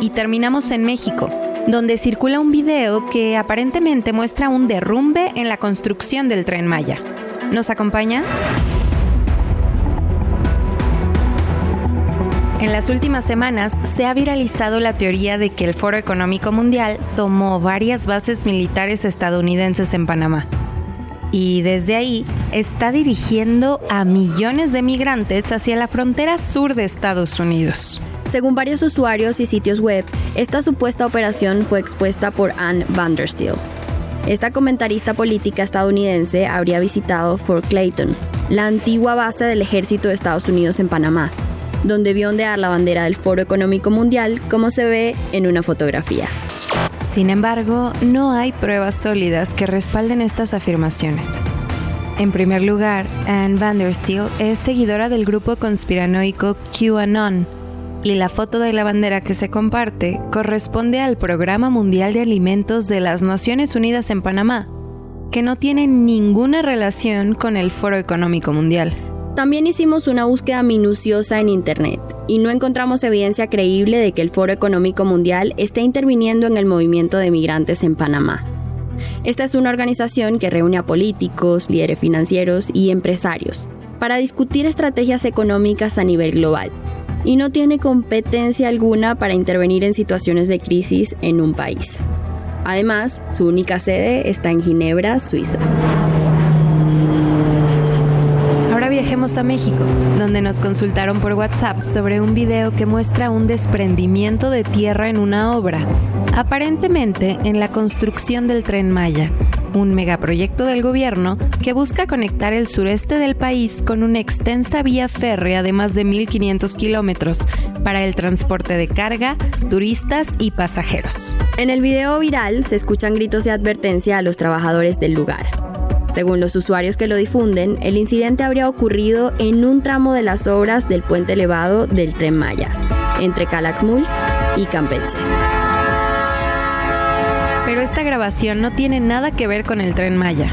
Y terminamos en México donde circula un video que aparentemente muestra un derrumbe en la construcción del tren Maya. ¿Nos acompaña? En las últimas semanas se ha viralizado la teoría de que el Foro Económico Mundial tomó varias bases militares estadounidenses en Panamá. Y desde ahí está dirigiendo a millones de migrantes hacia la frontera sur de Estados Unidos. Según varios usuarios y sitios web, esta supuesta operación fue expuesta por Anne Vandersteel. Esta comentarista política estadounidense habría visitado Fort Clayton, la antigua base del ejército de Estados Unidos en Panamá, donde vio ondear la bandera del Foro Económico Mundial como se ve en una fotografía. Sin embargo, no hay pruebas sólidas que respalden estas afirmaciones. En primer lugar, Anne Vandersteel es seguidora del grupo conspiranoico QAnon, y la foto de la bandera que se comparte corresponde al Programa Mundial de Alimentos de las Naciones Unidas en Panamá, que no tiene ninguna relación con el Foro Económico Mundial. También hicimos una búsqueda minuciosa en Internet y no encontramos evidencia creíble de que el Foro Económico Mundial esté interviniendo en el movimiento de migrantes en Panamá. Esta es una organización que reúne a políticos, líderes financieros y empresarios para discutir estrategias económicas a nivel global y no tiene competencia alguna para intervenir en situaciones de crisis en un país. Además, su única sede está en Ginebra, Suiza. Ahora viajemos a México, donde nos consultaron por WhatsApp sobre un video que muestra un desprendimiento de tierra en una obra, aparentemente en la construcción del tren Maya, un megaproyecto del gobierno que busca conectar el sureste del país con una extensa vía férrea de más de 1.500 kilómetros para el transporte de carga, turistas y pasajeros. En el video viral se escuchan gritos de advertencia a los trabajadores del lugar. Según los usuarios que lo difunden, el incidente habría ocurrido en un tramo de las obras del puente elevado del tren Maya, entre Calakmul y Campeche. Pero esta grabación no tiene nada que ver con el tren Maya.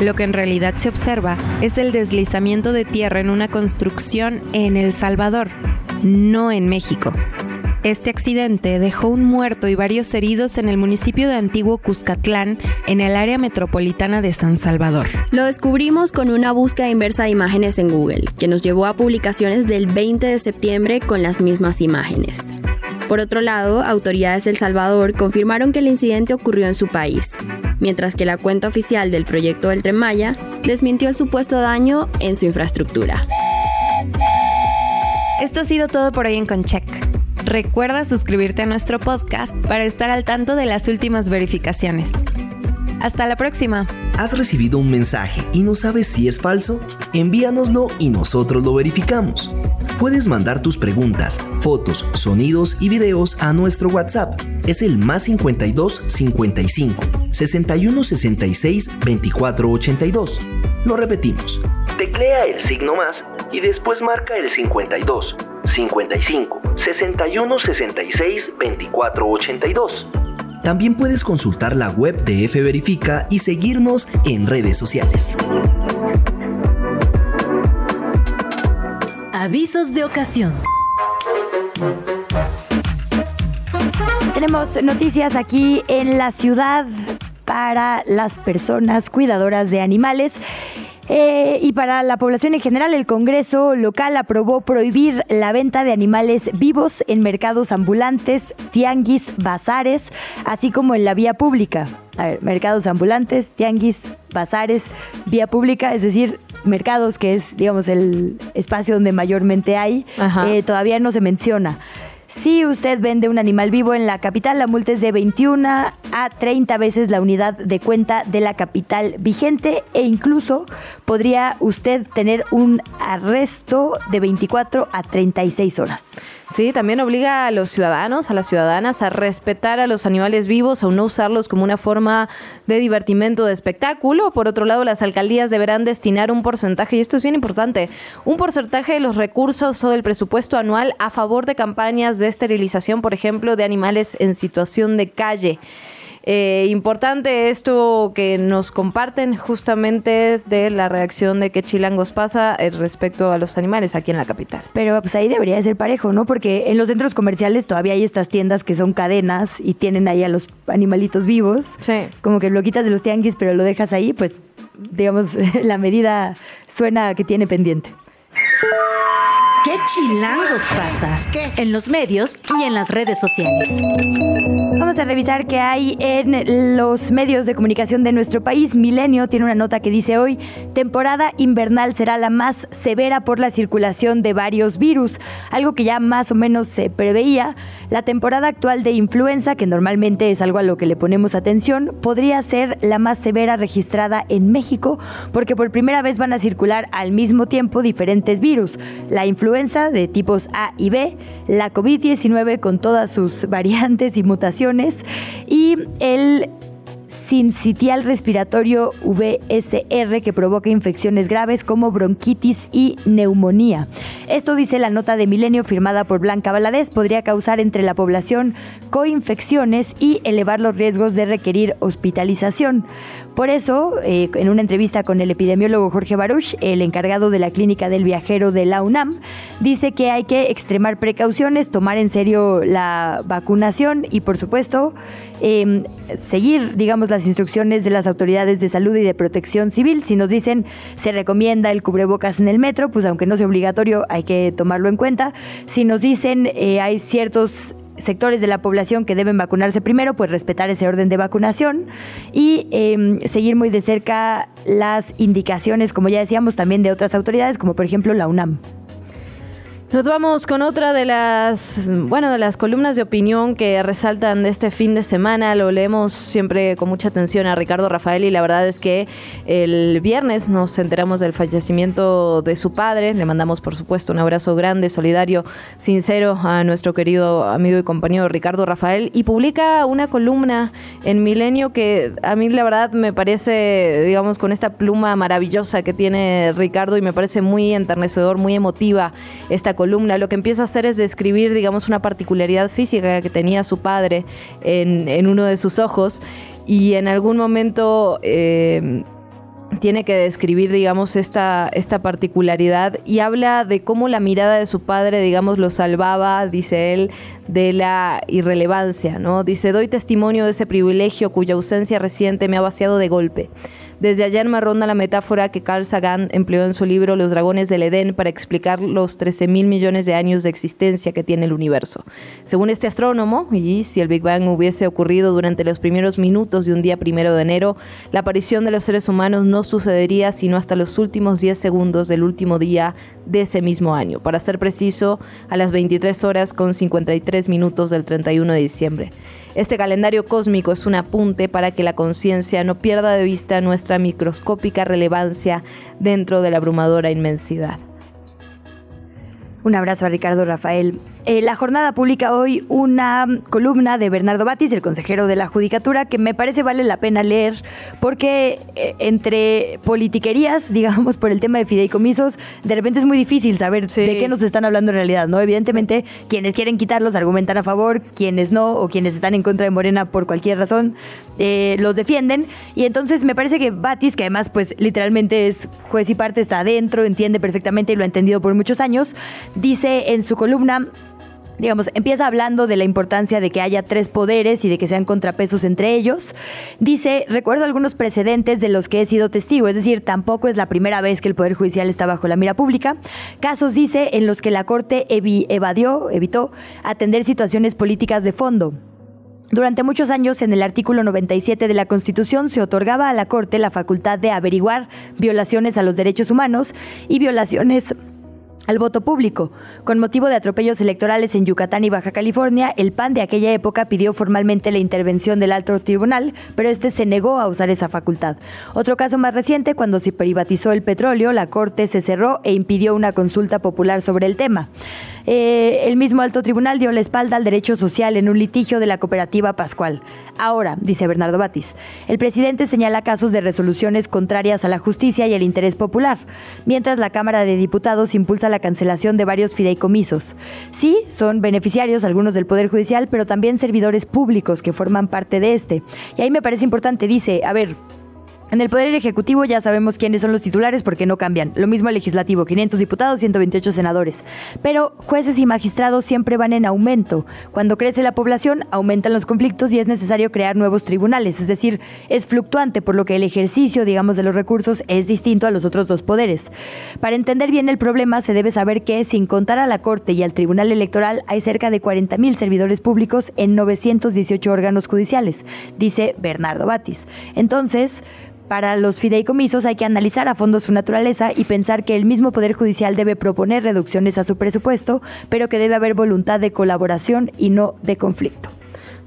Lo que en realidad se observa es el deslizamiento de tierra en una construcción en El Salvador, no en México. Este accidente dejó un muerto y varios heridos en el municipio de Antiguo Cuscatlán, en el área metropolitana de San Salvador. Lo descubrimos con una búsqueda inversa de imágenes en Google, que nos llevó a publicaciones del 20 de septiembre con las mismas imágenes. Por otro lado, autoridades de El Salvador confirmaron que el incidente ocurrió en su país, mientras que la cuenta oficial del proyecto del Tren Maya desmintió el supuesto daño en su infraestructura. Esto ha sido todo por hoy en Concheck. Recuerda suscribirte a nuestro podcast para estar al tanto de las últimas verificaciones. Hasta la próxima. ¿Has recibido un mensaje y no sabes si es falso? Envíanoslo y nosotros lo verificamos. Puedes mandar tus preguntas, fotos, sonidos y videos a nuestro WhatsApp. Es el más 52 55 61 66 24 82. Lo repetimos. Teclea el signo más y después marca el 52 55 61 66 24 82. También puedes consultar la web de F Verifica y seguirnos en redes sociales. Avisos de ocasión. Tenemos noticias aquí en la ciudad para las personas cuidadoras de animales. Eh, y para la población en general, el Congreso local aprobó prohibir la venta de animales vivos en mercados ambulantes, tianguis, bazares, así como en la vía pública. A ver, mercados ambulantes, tianguis, bazares, vía pública, es decir, mercados que es, digamos, el espacio donde mayormente hay, eh, todavía no se menciona. Si usted vende un animal vivo en la capital, la multa es de 21 a 30 veces la unidad de cuenta de la capital vigente e incluso podría usted tener un arresto de 24 a 36 horas. Sí, también obliga a los ciudadanos, a las ciudadanas, a respetar a los animales vivos, a no usarlos como una forma de divertimento, de espectáculo. Por otro lado, las alcaldías deberán destinar un porcentaje, y esto es bien importante, un porcentaje de los recursos o del presupuesto anual a favor de campañas de esterilización, por ejemplo, de animales en situación de calle. Eh, importante esto que nos comparten justamente de la redacción de qué chilangos pasa eh, respecto a los animales aquí en la capital. Pero pues ahí debería ser parejo, ¿no? Porque en los centros comerciales todavía hay estas tiendas que son cadenas y tienen ahí a los animalitos vivos. Sí. Como que lo quitas de los tianguis, pero lo dejas ahí, pues digamos, la medida suena que tiene pendiente. ¿Qué chilangos pasa? En los medios y en las redes sociales. Vamos a revisar qué hay en los medios de comunicación de nuestro país. Milenio tiene una nota que dice hoy, temporada invernal será la más severa por la circulación de varios virus, algo que ya más o menos se preveía. La temporada actual de influenza, que normalmente es algo a lo que le ponemos atención, podría ser la más severa registrada en México porque por primera vez van a circular al mismo tiempo diferentes virus. La influenza de tipos A y B, la COVID-19 con todas sus variantes y mutaciones y el sincitial respiratorio VSR que provoca infecciones graves como bronquitis y neumonía. Esto dice la nota de Milenio firmada por Blanca Valadez, podría causar entre la población coinfecciones y elevar los riesgos de requerir hospitalización. Por eso, eh, en una entrevista con el epidemiólogo Jorge Baruch, el encargado de la clínica del viajero de la UNAM, dice que hay que extremar precauciones, tomar en serio la vacunación y, por supuesto, em, seguir, digamos, las instrucciones de las autoridades de salud y de protección civil. Si nos dicen se recomienda el cubrebocas en el metro, pues aunque no sea obligatorio, hay que tomarlo en cuenta. Si nos dicen eh, hay ciertos sectores de la población que deben vacunarse primero, pues respetar ese orden de vacunación y em, seguir muy de cerca las indicaciones, como ya decíamos, también de otras autoridades, como por ejemplo la UNAM. Nos vamos con otra de las, bueno, de las columnas de opinión que resaltan de este fin de semana. Lo leemos siempre con mucha atención a Ricardo Rafael y la verdad es que el viernes nos enteramos del fallecimiento de su padre. Le mandamos, por supuesto, un abrazo grande, solidario, sincero a nuestro querido amigo y compañero Ricardo Rafael y publica una columna en Milenio que a mí la verdad me parece, digamos, con esta pluma maravillosa que tiene Ricardo y me parece muy enternecedor, muy emotiva esta columna, lo que empieza a hacer es describir, digamos, una particularidad física que tenía su padre en, uno de sus ojos y en algún momento eh, tiene que describir, digamos, esta, esta particularidad y habla de cómo la mirada de su padre, digamos, lo salvaba, dice él, de la irrelevancia, ¿no? Dice, doy testimonio de ese privilegio cuya ausencia reciente me ha vaciado de golpe. Desde allá en ronda la metáfora que Carl Sagan empleó en su libro Los dragones del Edén para explicar los 13 mil millones de años de existencia que tiene el universo. Según este astrónomo, y si el Big Bang hubiese ocurrido durante los primeros minutos de un día primero de enero, la aparición de los seres humanos no sucedería sino hasta los últimos 10 segundos del último día de ese mismo año, para ser preciso, a las 23 horas con 53 minutos del 31 de diciembre. Este calendario cósmico es un apunte para que la conciencia no pierda de vista nuestra microscópica relevancia dentro de la abrumadora inmensidad. Un abrazo a Ricardo Rafael. Eh, la jornada publica hoy una columna de Bernardo Batis, el consejero de la Judicatura, que me parece vale la pena leer porque eh, entre politiquerías, digamos, por el tema de fideicomisos, de repente es muy difícil saber de qué nos están hablando en realidad, ¿no? Evidentemente, quienes quieren quitarlos argumentan a favor, quienes no, o quienes están en contra de Morena por cualquier razón, eh, los defienden. Y entonces me parece que Batis, que además, pues literalmente es juez y parte, está adentro, entiende perfectamente y lo ha entendido por muchos años, dice en su columna digamos, empieza hablando de la importancia de que haya tres poderes y de que sean contrapesos entre ellos. Dice, recuerdo algunos precedentes de los que he sido testigo, es decir, tampoco es la primera vez que el Poder Judicial está bajo la mira pública. Casos, dice, en los que la Corte evadió, evitó atender situaciones políticas de fondo. Durante muchos años, en el artículo 97 de la Constitución se otorgaba a la Corte la facultad de averiguar violaciones a los derechos humanos y violaciones al voto público. Con motivo de atropellos electorales en Yucatán y Baja California, el PAN de aquella época pidió formalmente la intervención del alto tribunal, pero este se negó a usar esa facultad. Otro caso más reciente, cuando se privatizó el petróleo, la Corte se cerró e impidió una consulta popular sobre el tema. Eh, el mismo alto tribunal dio la espalda al derecho social en un litigio de la cooperativa Pascual. Ahora, dice Bernardo Batis, el presidente señala casos de resoluciones contrarias a la justicia y el interés popular, mientras la Cámara de Diputados impulsa la cancelación de varios fideicomisos. Sí, son beneficiarios algunos del Poder Judicial, pero también servidores públicos que forman parte de este. Y ahí me parece importante, dice, a ver, en el Poder Ejecutivo ya sabemos quiénes son los titulares porque no cambian. Lo mismo el Legislativo, 500 diputados, 128 senadores. Pero jueces y magistrados siempre van en aumento. Cuando crece la población, aumentan los conflictos y es necesario crear nuevos tribunales. Es decir, es fluctuante, por lo que el ejercicio, digamos, de los recursos es distinto a los otros dos poderes. Para entender bien el problema, se debe saber que, sin contar a la Corte y al Tribunal Electoral, hay cerca de 40.000 servidores públicos en 918 órganos judiciales, dice Bernardo Batis. Entonces, para los fideicomisos hay que analizar a fondo su naturaleza y pensar que el mismo Poder Judicial debe proponer reducciones a su presupuesto, pero que debe haber voluntad de colaboración y no de conflicto.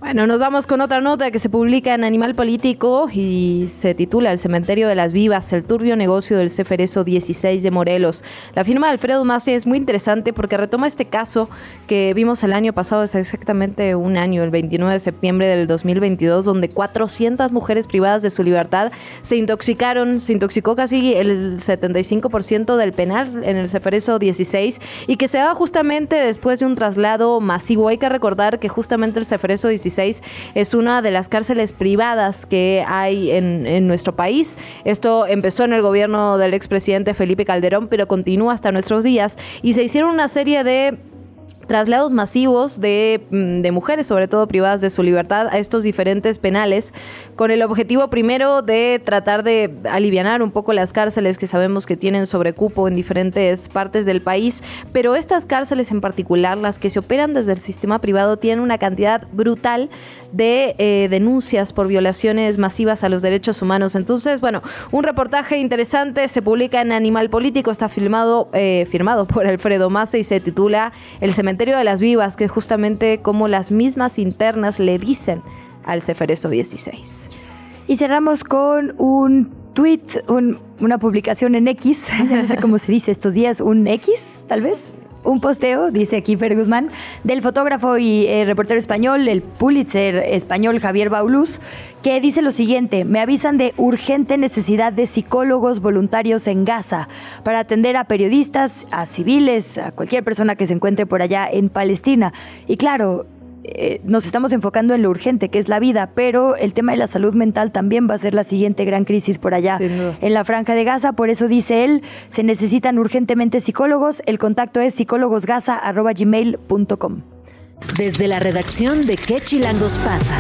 Bueno, nos vamos con otra nota que se publica en Animal Político y se titula El cementerio de las vivas, el turbio negocio del Ceferezo 16 de Morelos. La firma de Alfredo Masi es muy interesante porque retoma este caso que vimos el año pasado, es exactamente un año, el 29 de septiembre del 2022, donde 400 mujeres privadas de su libertad se intoxicaron, se intoxicó casi el 75% del penal en el Ceferezo 16 y que se daba justamente después de un traslado masivo. Hay que recordar que justamente el Ceferezo 16 es una de las cárceles privadas que hay en, en nuestro país. Esto empezó en el gobierno del expresidente Felipe Calderón, pero continúa hasta nuestros días y se hicieron una serie de traslados masivos de, mm, de, mujeres, sobre todo privadas de su libertad, a estos diferentes penales, con el objetivo primero de tratar de aliviar un poco las cárceles que sabemos que tienen sobrecupo en diferentes partes del país, pero estas cárceles en particular, las que se operan desde el sistema privado, tienen una cantidad brutal de eh, denuncias por violaciones masivas a los derechos humanos. Entonces, bueno, un reportaje interesante se publica en Animal Político, está filmado, eh, firmado por Alfredo Massa y se titula El cementerio de las Vivas, que es justamente como las mismas internas le dicen al Ceferezo 16. Y cerramos con un tweet, una publicación en X, no sé cómo se dice estos días, un X, tal vez un posteo, dice aquí Fer Guzmán, del fotógrafo y eh, reportero español, el Pulitzer español Javier Bauluz, que dice lo siguiente, me avisan de urgente necesidad de psicólogos voluntarios en Gaza para atender a periodistas, a civiles, a cualquier persona que se encuentre por allá en Palestina. Y claro, eh, nos estamos enfocando en lo urgente, que es la vida, pero el tema de la salud mental también va a ser la siguiente gran crisis por allá en la franja de Gaza. Por eso dice él, se necesitan urgentemente psicólogos. El contacto es psicólogosgaza.gmail.com. Desde la redacción de ¿Qué Chilangos pasa?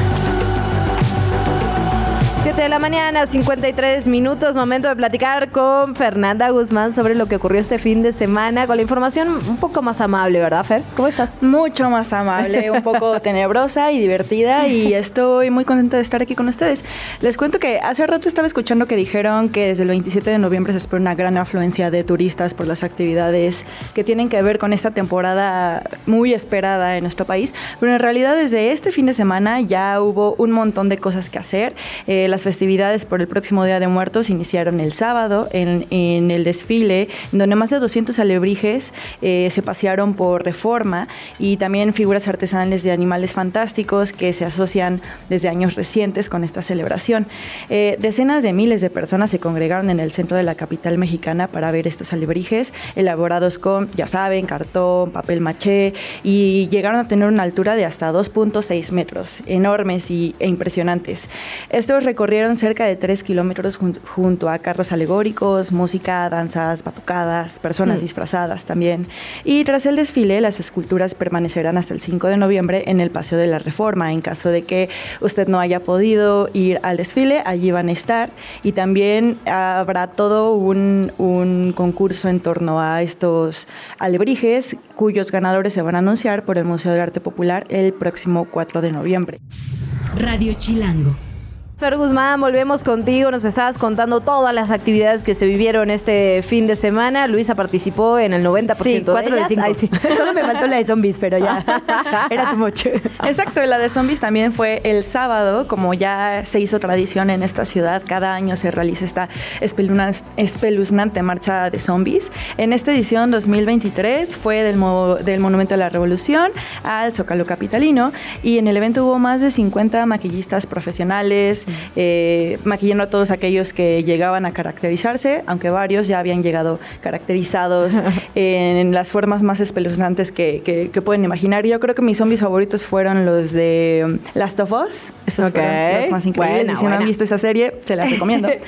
7 de la mañana, 53 minutos, momento de platicar con Fernanda Guzmán sobre lo que ocurrió este fin de semana, con la información un poco más amable, ¿verdad, Fer? ¿Cómo estás? Mucho más amable, un poco tenebrosa y divertida y estoy muy contenta de estar aquí con ustedes. Les cuento que hace rato estaba escuchando que dijeron que desde el 27 de noviembre se espera una gran afluencia de turistas por las actividades que tienen que ver con esta temporada muy esperada en nuestro país, pero en realidad desde este fin de semana ya hubo un montón de cosas que hacer. Eh, las festividades por el próximo Día de Muertos iniciaron el sábado en, el desfile, donde más de 200 alebrijes eh, se pasearon por reforma y también figuras artesanales de animales fantásticos que se asocian desde años recientes con esta celebración. Eh, decenas de miles de personas se congregaron en el centro de la capital mexicana para ver estos alebrijes elaborados con, ya saben, cartón, papel maché y llegaron a tener una altura de hasta 2.6 metros, enormes y, e impresionantes. Estos Corrieron cerca de tres kilómetros junto a carros alegóricos, música, danzas, batucadas, personas mm. disfrazadas también. Y tras el desfile, las esculturas permanecerán hasta el 5 de noviembre en el Paseo de la Reforma. En caso de que usted no haya podido ir al desfile, allí van a estar. Y también habrá todo un, un concurso en torno a estos alebrijes, cuyos ganadores se van a anunciar por el Museo de Arte Popular el próximo 4 de noviembre. Radio Chilango. Fer Guzmán, volvemos contigo. Nos estabas contando todas las actividades que se vivieron este fin de semana. Luisa participó en el 90% sí, de ellas. De cinco. sí. Solo me faltó la de zombies, pero ya era tu mucho. Exacto, la de zombies también fue el sábado, como ya se hizo tradición en esta ciudad. Cada año se realiza esta espeluznante marcha de zombies. En esta edición 2023 fue del, del Monumento a la Revolución al Zócalo Capitalino y en el evento hubo más de 50 maquillistas profesionales, eh, maquillando a todos aquellos que llegaban a caracterizarse, aunque varios ya habían llegado caracterizados en las formas más espeluznantes que, pueden imaginar. Yo creo que mis zombies favoritos fueron los de um, Last of Us. Esos fueron los más increíbles. si no han visto esa serie, se las recomiendo.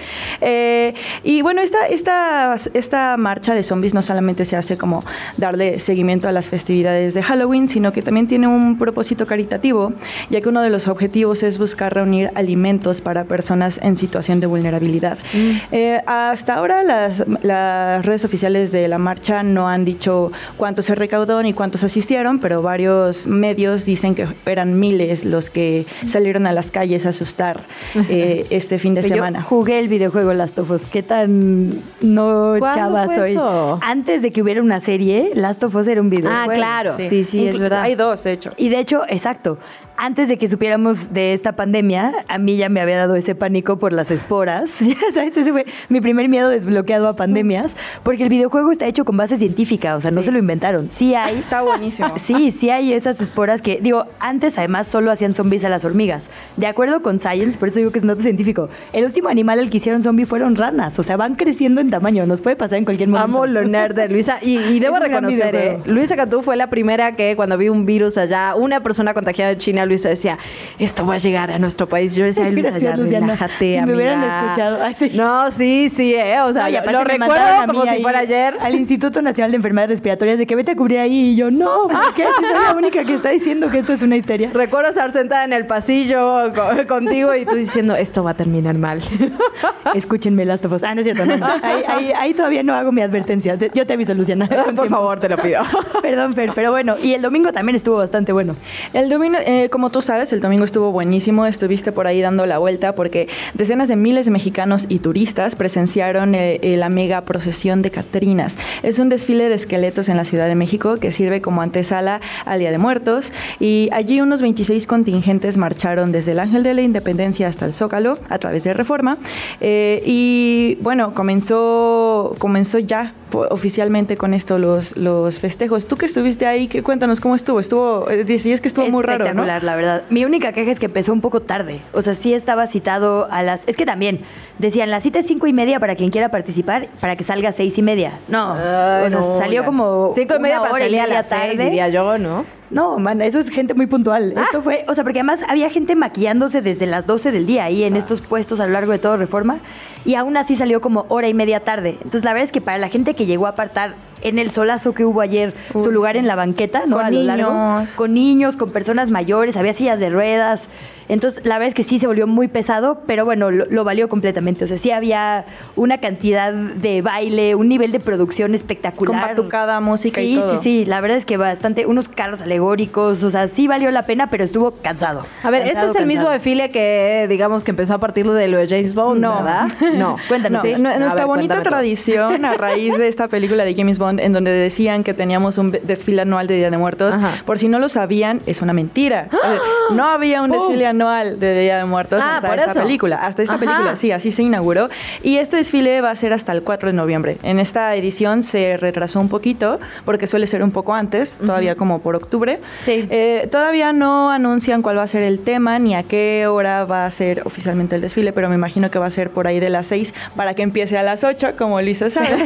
Eh, y bueno, esta, esta, esta marcha de zombies no solamente se hace como darle seguimiento a las festividades de Halloween, sino que también tiene un propósito caritativo, ya que uno de los objetivos es buscar reunir alimentos para personas en situación de vulnerabilidad. Mm. Eh, hasta ahora las, las, redes oficiales de la marcha no han dicho cuánto se recaudó ni cuántos asistieron, pero varios medios dicen que eran miles los que salieron a las calles a asustar eh, este fin de semana. jugué el videojuego Last of Us. ¿Qué tan no chava soy? Antes de que hubiera una serie, Last of Us era un videojuego. Ah, claro. Sí, sí, es verdad. Hay dos, de hecho. Y de hecho, exacto antes de que supiéramos de esta pandemia, a mí ya me había dado ese pánico por las esporas. ¿Sabes? Ese fue mi primer miedo desbloqueado a pandemias, porque el videojuego está hecho con base científica, o sea, no se lo inventaron. Sí hay. Está buenísimo. Sí, sí hay esas esporas que, digo, antes además solo hacían zombies a las hormigas. De acuerdo con Science, por eso digo que es nota científico, el último animal al que hicieron zombie fueron ranas, o sea, van creciendo en tamaño, nos puede pasar en cualquier momento. Amo lo nerd de Luisa. Y, y debo reconocer, ¿eh? Luisa Cantú fue la primera que cuando vi un virus allá, una persona contagiada en China, Luisa decía, esto va a llegar a nuestro país. Yo decía, ay, Luisa, Gracias, ya Luciana. relájate, Si me hubieran amiga". escuchado. Ay, sí. No, sí, sí, eh. O sea, No, lo recuerdo como si fuera ayer. Al Instituto Nacional de Enfermedades Respiratorias de que vete a cubrir ahí y yo, no, ¿por qué? Si soy la única que está diciendo que esto es una histeria. Recuerdo estar sentada en el pasillo co- contigo y tú diciendo, esto va a terminar mal. Escúchenme Last of Us. Ah, no es cierto, no, no. Ahí, ahí- ahí todavía no hago mi advertencia. Te- Yo te aviso, Luciana. Por favor, te lo pido. Perdón, Fer, pero bueno. Y el domingo también estuvo bastante bueno. El domingo, eh, como tú sabes, el domingo estuvo buenísimo. Estuviste por ahí dando la vuelta porque decenas de miles de mexicanos y turistas presenciaron eh, eh, la mega procesión de Catrinas. Es un desfile de esqueletos en la Ciudad de México que sirve como antesala al Día de Muertos. Y allí unos 26 contingentes marcharon desde el Ángel de la Independencia hasta el Zócalo a través de Reforma. Eh, y bueno, comenzó, comenzó ya oficialmente con esto los, los festejos. Tú que estuviste ahí, ¿qué- cuéntanos cómo estuvo. Estuvo, decías que estuvo muy raro. La verdad. Mi única queja es que empezó un poco tarde. O sea, sí estaba citado a las... Es que también decían, la cita es cinco y media para quien quiera participar, para que salga a seis y media. No, Ay, o sea, no, salió ya. como Cinco y media para salir a las seis, diría yo, ¿no? No, man, eso es gente muy puntual. Ah. Esto fue, o sea, porque además había gente maquillándose desde las 12 del día ahí en estos puestos a lo largo de todo Reforma y aún así salió como hora y media tarde. Entonces, la verdad es que para la gente que llegó a apartar en el solazo que hubo ayer su lugar sí. en la banqueta, ¿no? Con a lo largo, niños. con niños, con personas mayores, había sillas de ruedas. Entonces, la verdad es que sí se volvió muy pesado, pero bueno, lo, lo valió completamente. O sea, sí había una cantidad de baile, un nivel de producción espectacular. Con batucada, música sí, y todo. Sí, sí, la verdad es que bastante, unos carros alegóricos, o sea, sí valió la pena, pero estuvo cansado. A ver, este Cansado, es el mismo cansado. desfile que, digamos, que empezó a partir de lo de James Bond, No. ¿verdad? No. Cuéntanos. ¿Sí? No, nuestra ver, bonita cuéntame todo. tradición a raíz de esta película de James Bond en donde decían que teníamos un desfile anual de Día de Muertos. Ajá. Por si no lo sabían, es una mentira. Eh, No había un ¡Pum! desfile anual de Día de Muertos Ah, hasta por esta eso. película. Hasta esta Ajá. película, sí, así se inauguró. Y este desfile va a ser hasta el 4 de noviembre. En esta edición se retrasó un poquito porque suele ser un poco antes, todavía como por octubre. Sí. Eh, todavía no anuncian cuál va a ser el tema ni a qué hora va a ser oficialmente el desfile, pero me imagino que va a ser por ahí de las 6 para que empiece a las 8, como Lisa sabe.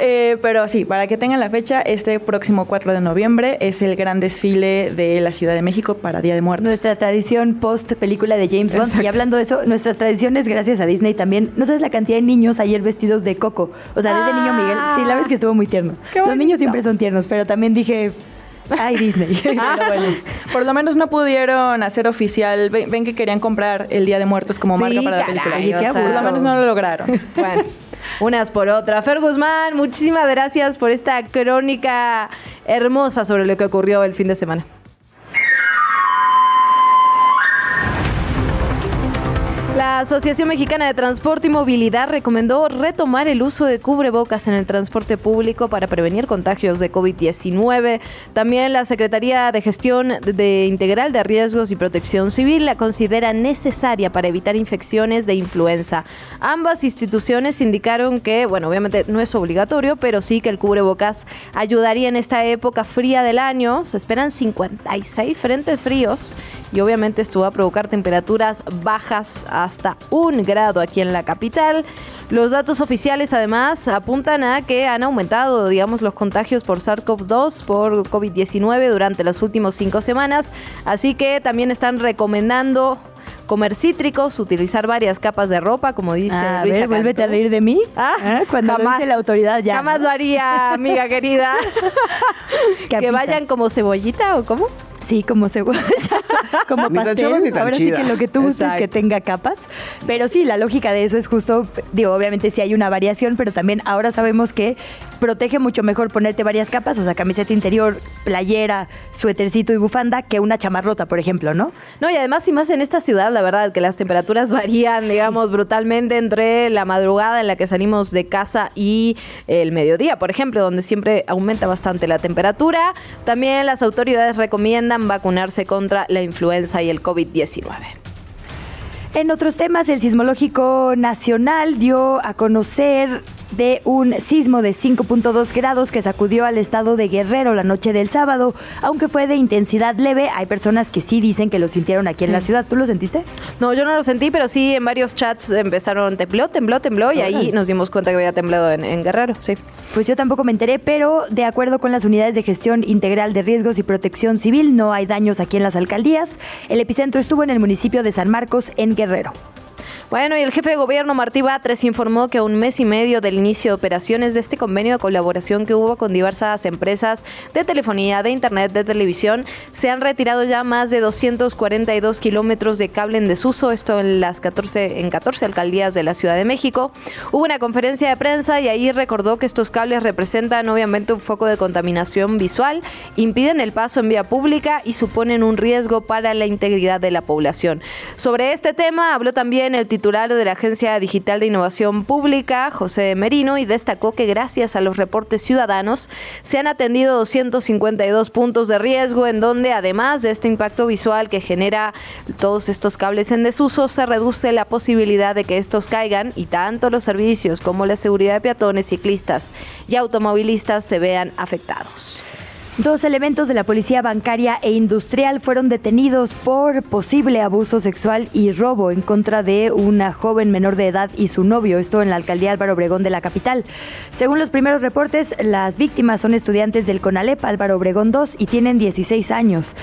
Eh, pero sí, para que tengan la fecha, este próximo 4 de noviembre es el gran desfile de la Ciudad de México para Día de Muertos. Nuestra tradición post película de James Bond. Y hablando de eso, nuestras tradiciones, gracias a Disney también. No sabes la cantidad de niños ayer vestidos de coco. O sea, desde niño Miguel. Sí, la vez que estuvo muy tierno. Qué Los bonito. niños siempre son tiernos, pero también dije, ay, Disney. Bueno. Por lo menos no pudieron hacer oficial. Ven, ven que querían comprar el Día de Muertos como Sí, marca para la película. Por lo menos no lo lograron. Bueno, unas por otra. Fer Guzmán, muchísimas gracias por esta crónica hermosa sobre lo que ocurrió el fin de semana. La Asociación Mexicana de Transporte y Movilidad recomendó retomar el uso de cubrebocas en el transporte público para prevenir contagios de COVID-19. También la Secretaría de Gestión de Integral de Riesgos y Protección Civil la considera necesaria para evitar infecciones de influenza. Ambas instituciones indicaron que, bueno, obviamente no es obligatorio, pero sí que el cubrebocas ayudaría en esta época fría del año. Se esperan 56 frentes fríos y obviamente esto va a provocar temperaturas bajas hasta un grado aquí en la capital. Los datos oficiales además apuntan a que han aumentado, digamos, los contagios por SARS-CoV-2, por COVID-19 durante las últimas cinco semanas, así que también están recomendando comer cítricos, utilizar varias capas de ropa, como dice a Luisa ver, vuélvete a reír de mí. Ah, Ah, Cuando lo jamás. dice la autoridad ya. Jamás ¿no? lo haría, amiga querida. que vayan como cebollita o cómo? Sí, como cebolla, como Ni tan pastel. chéveres ni tan Ahora sí que lo que tú gustes que tenga capas. Pero sí, la lógica de eso es justo, digo, obviamente sí hay una variación, pero también ahora sabemos que protege mucho mejor ponerte varias capas, o sea, camiseta interior, playera, suétercito y bufanda, que una chamarrota, por ejemplo, ¿no? No, y además, y más en esta ciudad, la verdad, que las temperaturas varían, digamos, brutalmente entre la madrugada en la que salimos de casa y el mediodía, por ejemplo, donde siempre aumenta bastante la temperatura. También las autoridades recomiendan vacunarse contra la influenza y el COVID-19. En otros temas, el Sismológico Nacional dio a conocer de un sismo de 5.2 grados que sacudió al estado de Guerrero la noche del sábado. Aunque fue de intensidad leve, hay personas que sí dicen que lo sintieron aquí en la ciudad. ¿Tú lo sentiste? No, yo no lo sentí, pero sí en varios chats empezaron tembló, tembló, tembló y ahí nos dimos cuenta que había temblado en, en Guerrero, sí. Pues yo tampoco me enteré, pero de acuerdo con las unidades de gestión integral de riesgos y protección civil, no hay daños aquí en las alcaldías. El epicentro estuvo en el municipio de San Marcos, en Guerrero. Bueno, y el jefe de gobierno Martí Batres informó que a un mes y medio del inicio de operaciones de este convenio de colaboración que hubo con diversas empresas de telefonía, de internet, de televisión, se han retirado ya más de 242 kilómetros de cable en desuso, esto en las 14, en 14 alcaldías de la Ciudad de México. Hubo una conferencia de prensa y ahí recordó que estos cables representan obviamente un foco de contaminación visual, impiden el paso en vía pública y suponen un riesgo para la integridad de la población. Sobre este tema habló también el titular de la Agencia Digital de Innovación Pública, José Merino, y destacó que gracias a los reportes ciudadanos se han atendido 252 puntos de riesgo en donde además de este impacto visual que genera todos estos cables en desuso, se reduce la posibilidad de que estos caigan y tanto los servicios como la seguridad de peatones, ciclistas y automovilistas se vean afectados. Dos elementos de la policía bancaria e industrial fueron detenidos por posible abuso sexual y robo en contra de una joven menor de edad y su novio, esto en la alcaldía Álvaro Obregón de la capital. Según los primeros reportes, las víctimas son estudiantes del CONALEP Álvaro Obregón 2 y tienen 16 años.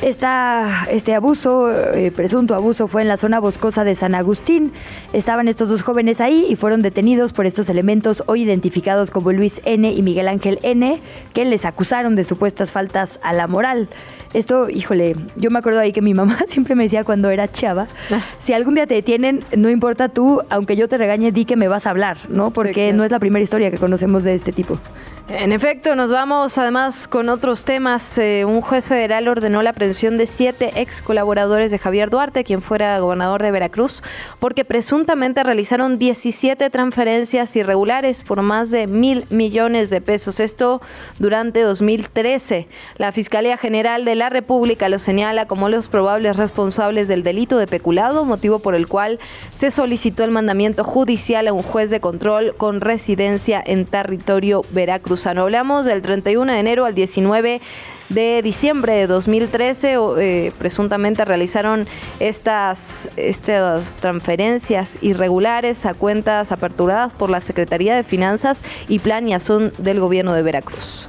Esta, este abuso, eh, presunto abuso, fue en la zona boscosa de San Agustín. Estaban estos dos jóvenes ahí y fueron detenidos por estos elementos hoy identificados como Luis N. y Miguel Ángel N., que les acusaron de su estas faltas a la moral. Esto, híjole, yo me acuerdo ahí que mi mamá siempre me decía cuando era chava, ah. si algún día te detienen, no importa tú, aunque yo te regañe, di que me vas a hablar, ¿no? Porque no es la primera historia que conocemos de este tipo. En efecto, nos vamos además con otros temas. Eh, un juez federal ordenó la aprehensión de siete ex colaboradores de Javier Duarte, quien fuera gobernador de Veracruz, porque presuntamente realizaron 17 transferencias irregulares por más de mil millones de pesos. Esto durante 2013. La Fiscalía General de la República lo señala como los probables responsables del delito de peculado, motivo por el cual se solicitó el mandamiento judicial a un juez de control con residencia en territorio Veracruz. Hablamos del 31 de enero al 19 de diciembre de 2013 eh, presuntamente realizaron estas, estas transferencias irregulares a cuentas aperturadas por la Secretaría de Finanzas y Planeación del Gobierno de Veracruz.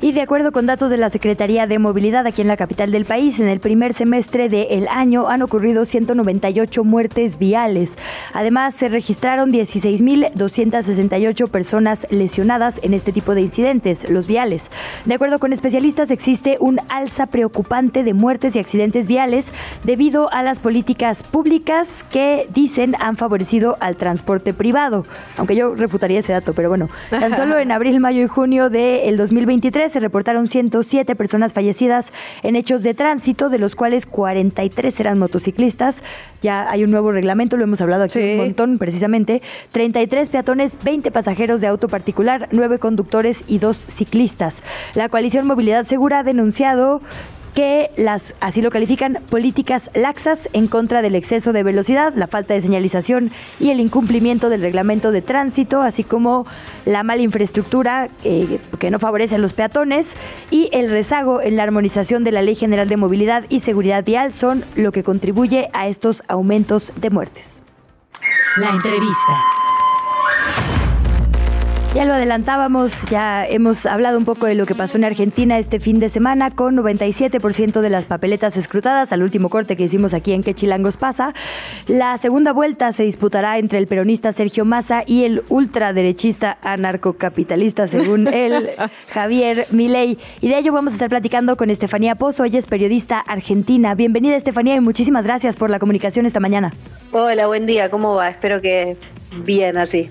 Y de acuerdo con datos de la Secretaría de Movilidad aquí en la capital del país, en el primer semestre del año han ocurrido 198 muertes viales. Además, se registraron 16.268 personas lesionadas en este tipo de incidentes, los viales. De acuerdo con especialistas, existe un alza preocupante de muertes y accidentes viales debido a las políticas públicas que dicen han favorecido al transporte privado. Aunque yo refutaría ese dato, pero bueno, tan solo en abril, mayo y junio del 2023 se reportaron 107 personas fallecidas en hechos de tránsito, de los cuales 43 eran motociclistas. Ya hay un nuevo reglamento, lo hemos hablado aquí un montón precisamente. 33 peatones, 20 pasajeros de auto particular, 9 conductores y 2 ciclistas. La coalición Movilidad Segura ha denunciado que las, así lo califican, políticas laxas en contra del exceso de velocidad, la falta de señalización y el incumplimiento del reglamento de tránsito, así como la mala infraestructura eh, que no favorece a los peatones y el rezago en la armonización de la Ley General de Movilidad y Seguridad Vial son lo que contribuye a estos aumentos de muertes. La entrevista. Ya lo adelantábamos, ya hemos hablado un poco de lo que pasó en Argentina este fin de semana con 97% de las papeletas escrutadas al último corte que hicimos aquí en Que Chilangos pasa. La segunda vuelta se disputará entre el peronista Sergio Massa y el ultraderechista anarcocapitalista, según él, Javier Milei. Y de ello vamos a estar platicando con Estefanía Pozo, ella es periodista argentina. Bienvenida Estefanía y muchísimas gracias por la comunicación esta mañana. Hola, buen día, ¿cómo va? Espero que bien así.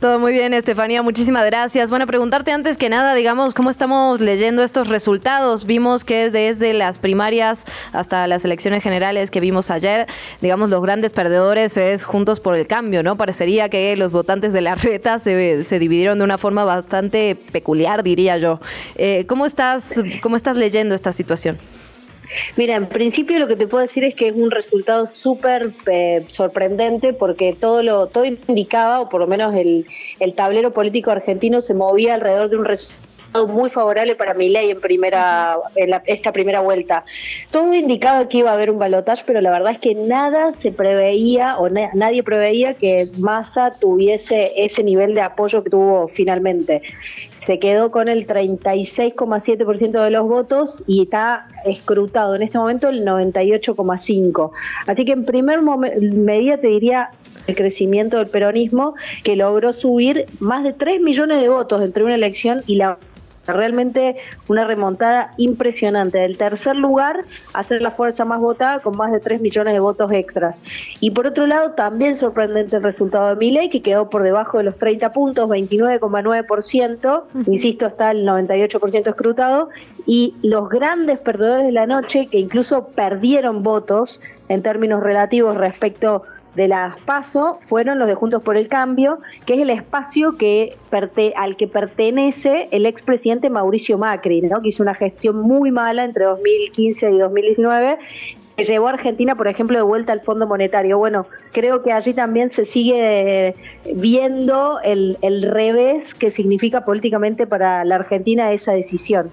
Todo muy bien, Estefanía, muchísimas gracias. Bueno, preguntarte antes que nada, digamos, ¿cómo estamos leyendo estos resultados? Vimos que desde las primarias hasta las elecciones generales que vimos ayer, digamos, los grandes perdedores es Juntos por el Cambio, ¿no? Parecería que los votantes de la reta se, se dividieron de una forma bastante peculiar, diría yo. Eh, ¿cómo, estás, ¿Cómo estás leyendo esta situación? Mira, en principio lo que te puedo decir es que es un resultado súper eh, sorprendente porque todo lo todo indicaba, o por lo menos el, el tablero político argentino se movía alrededor de un resultado muy favorable para mi ley en primera en esta primera vuelta. Todo indicaba que iba a haber un balotaje, pero la verdad es que nada se preveía o nadie preveía que Massa tuviese ese nivel de apoyo que tuvo finalmente se quedó con el 36,7% de los votos y está escrutado en este momento el 98,5%. Así que en primer medida te diría el crecimiento del peronismo que logró subir más de 3 millones de votos entre una elección y la Realmente una remontada impresionante. Del tercer lugar a ser la fuerza más votada con más de 3 millones de votos extras. Y por otro lado, también sorprendente el resultado de Miley, que quedó por debajo de los 30 puntos, 29,9%. Insisto, está el 98% escrutado. Y los grandes perdedores de la noche, que incluso perdieron votos en términos relativos respecto de las PASO fueron los de Juntos por el Cambio, que es el espacio que al que pertenece el expresidente Mauricio Macri, ¿no? que hizo una gestión muy mala entre 2015 y 2019, que llevó a Argentina, por ejemplo, de vuelta al Fondo Monetario. Bueno, creo que allí también se sigue viendo el, el revés que significa políticamente para la Argentina esa decisión.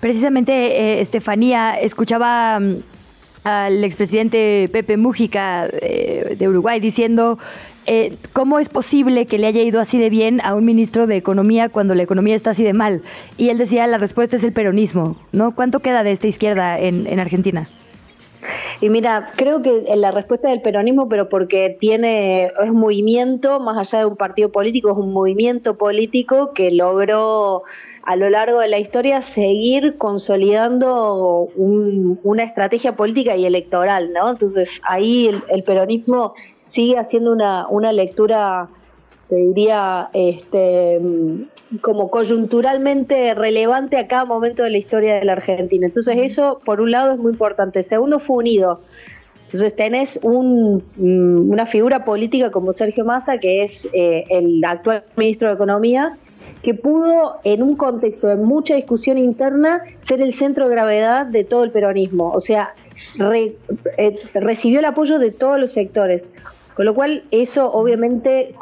Precisamente, eh, Estefanía, escuchaba mm, al expresidente Pepe Mújica eh, de Uruguay diciendo eh, cómo es posible que le haya ido así de bien a un ministro de Economía cuando la economía está así de mal. Y él decía, la respuesta es el peronismo, ¿no? ¿Cuánto queda de esta izquierda en, en Argentina? Y mira, creo que la respuesta del peronismo, pero porque tiene, es un movimiento, más allá de un partido político, es un movimiento político que logró a lo largo de la historia seguir consolidando una estrategia política y electoral, ¿no? Entonces ahí el, peronismo sigue haciendo una, una lectura, te diría, este, como coyunturalmente relevante a cada momento de la historia de la Argentina. Entonces eso, por un lado, es muy importante. Segundo, fue unido. Entonces tenés un, mm, una figura política como Sergio Massa, que es eh, el actual ministro de Economía, que pudo, en un contexto de mucha discusión interna, ser el centro de gravedad de todo el peronismo. O sea, eh, recibió el apoyo de todos los sectores. Con lo cual, eso obviamente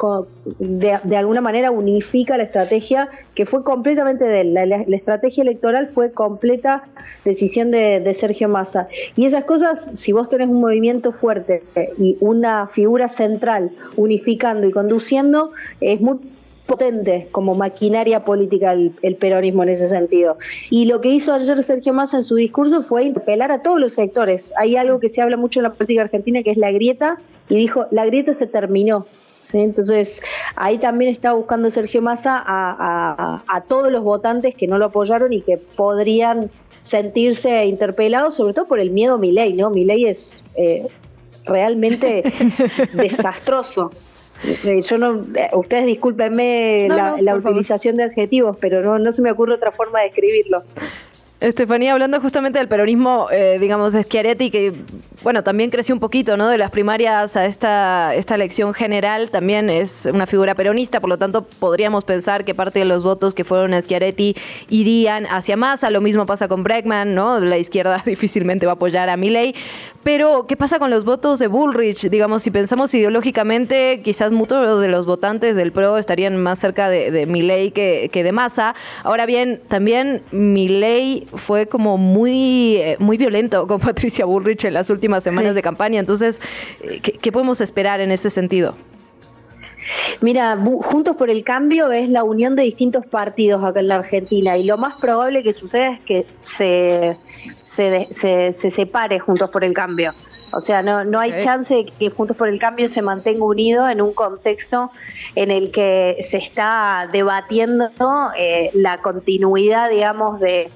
de, alguna manera unifica la estrategia que fue completamente de él. La, estrategia electoral fue completa decisión de, de, Sergio Massa. Y esas cosas, si vos tenés un movimiento fuerte y una figura central unificando y conduciendo, es muy potente como maquinaria política el, peronismo en ese sentido. Y lo que hizo ayer Sergio Massa en su discurso fue interpelar a todos los sectores. Hay algo que se habla mucho en la política argentina que es la grieta, y dijo, la grieta se terminó. Entonces, ahí también está buscando Sergio Massa a, todos los votantes que no lo apoyaron y que podrían sentirse interpelados, sobre todo por el miedo a ley, ¿no? Mi ley es eh, realmente desastroso. Eh, yo no, eh, ustedes discúlpenme la, utilización de adjetivos, pero no, no se me ocurre otra forma de escribirlo. Estefanía, hablando justamente del peronismo, eh, digamos, Schiaretti, que bueno, también creció un poquito, ¿no? De las primarias a esta, esta elección general, también es una figura peronista, por lo tanto, podríamos pensar que parte de los votos que fueron a Schiaretti irían hacia Massa. Lo mismo pasa con Bregman, ¿no? La izquierda difícilmente va a apoyar a Milley. Pero, ¿qué pasa con los votos de Bullrich? Digamos, si pensamos ideológicamente, quizás muchos de los votantes del PRO estarían más cerca de, de que, que de Massa. Ahora bien, también Milley fue como muy, eh, muy violento con Patricia Bullrich en las últimas semanas de campaña. Entonces, eh, ¿qué, podemos esperar en ese sentido? Mira, Juntos por el Cambio es la unión de distintos partidos acá en la Argentina y lo más probable que suceda es que se, se, se, separe Juntos por el Cambio. O sea, no, no hay chance de que Juntos por el Cambio se mantenga unido en un contexto en el que se está debatiendo eh, la continuidad, digamos, de,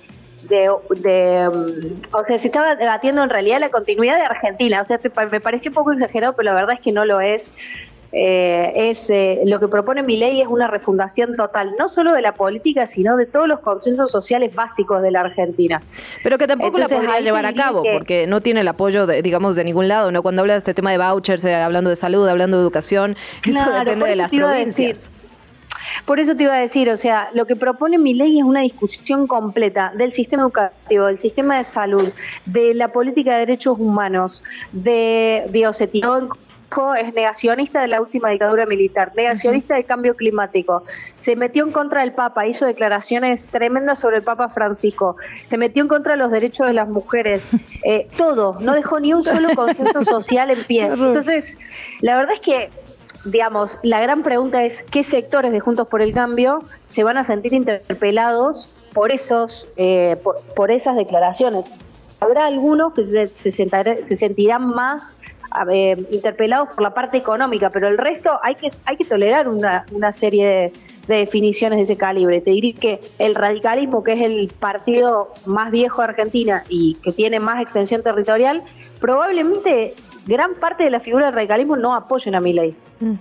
de, mm, o sea, se estaba debatiendo en realidad la continuidad de Argentina. O sea, me pareció un poco exagerado, pero la verdad es que no lo es. eh, es eh, lo que propone mi ley es una refundación total, no solo de la política, sino de todos los consensos sociales básicos de la Argentina. Pero que tampoco la podría llevar a cabo, porque no tiene el apoyo, de, digamos, de ningún lado, ¿no? Cuando habla de este tema de vouchers, eh, hablando de salud, hablando de educación, eso depende de las provincias. Por eso te iba a decir, o sea, lo que propone mi ley es una discusión completa del sistema educativo, del sistema de salud, de la política de derechos humanos, de, Dios, se es negacionista de la última dictadura militar, negacionista del cambio climático, se metió en contra del Papa, hizo declaraciones tremendas sobre el Papa Francisco, se metió en contra de los derechos de las mujeres, eh, todo, no dejó ni un solo consenso social en pie. Entonces, la verdad es que digamos, la gran pregunta es qué sectores de Juntos por el Cambio se van a sentir interpelados por esos, eh, por, esas declaraciones. Habrá algunos que se, se sentirán más interpelados por la parte económica, pero el resto hay que, hay que tolerar una, una serie de, de, definiciones de ese calibre. Te diría que el radicalismo, que es el partido más viejo de Argentina y que tiene más extensión territorial, probablemente gran parte de la figura del radicalismo no apoyan a mi ley. Mm.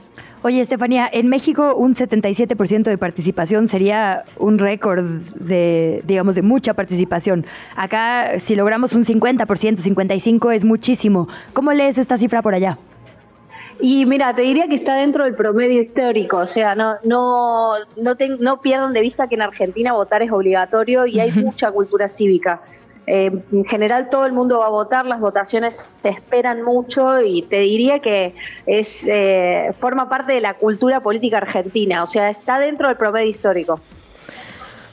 Oye, Estefanía, en México un 77% de participación sería un récord de, digamos, de mucha participación. Acá, si logramos un 50%, 55% es muchísimo. ¿Cómo lees esta cifra por allá? Y mira, te diría que está dentro del promedio histórico, o sea, no no no, no pierdan de vista que en Argentina votar es obligatorio y hay mucha cultura cívica. Eh, en general todo el mundo va a votar, las votaciones te esperan mucho y te diría que es eh, forma parte de la cultura política argentina, o sea, está dentro del promedio histórico.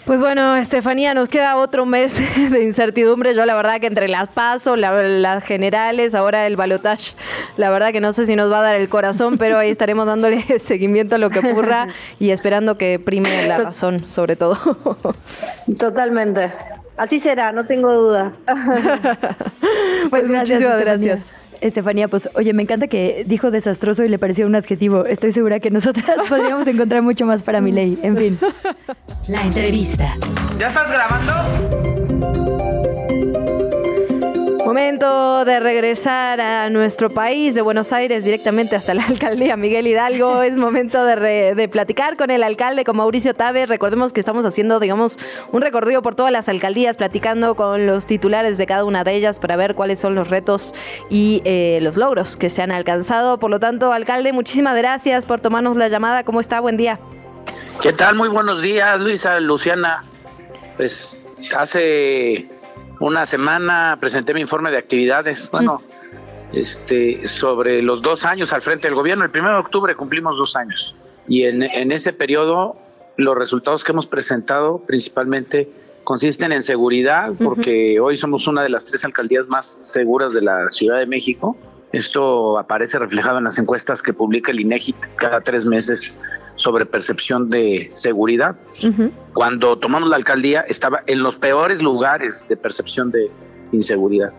Pues bueno, Estefanía, nos queda otro mes de incertidumbre. Yo la verdad que entre las pasos, las generales, ahora el balotaje, la verdad que no sé si nos va a dar el corazón, pero ahí estaremos dándole seguimiento a lo que ocurra y esperando que prime la razón, sobre todo. Totalmente. Así será, no tengo duda. pues muchísimas gracias. Estefanía, pues oye, me encanta que dijo desastroso y le pareció un adjetivo. Estoy segura que nosotras podríamos encontrar mucho más para mi ley. En fin. La entrevista. ¿Ya estás grabando? Momento de regresar a nuestro país, de Buenos Aires, directamente hasta la alcaldía Miguel Hidalgo. Es momento de, platicar con el alcalde, con Mauricio Tabe. Recordemos que estamos haciendo, digamos, un recorrido por todas las alcaldías, platicando con los titulares de cada una de ellas para ver cuáles son los retos y eh, los logros que se han alcanzado. Por lo tanto, alcalde, muchísimas gracias por tomarnos la llamada. ¿Cómo está? Buen día. ¿Qué tal? Muy buenos días, Luisa, Luciana. Pues hace una semana presenté mi informe de actividades, bueno, este, sobre los dos años al frente del gobierno. El primero de octubre cumplimos dos años y en, en ese periodo los resultados que hemos presentado principalmente consisten en seguridad, porque hoy somos una de las tres alcaldías más seguras de la Ciudad de México. Esto aparece reflejado en las encuestas que publica el INEGI cada tres meses sobre percepción de seguridad. Cuando tomamos la alcaldía estaba en los peores lugares de percepción de inseguridad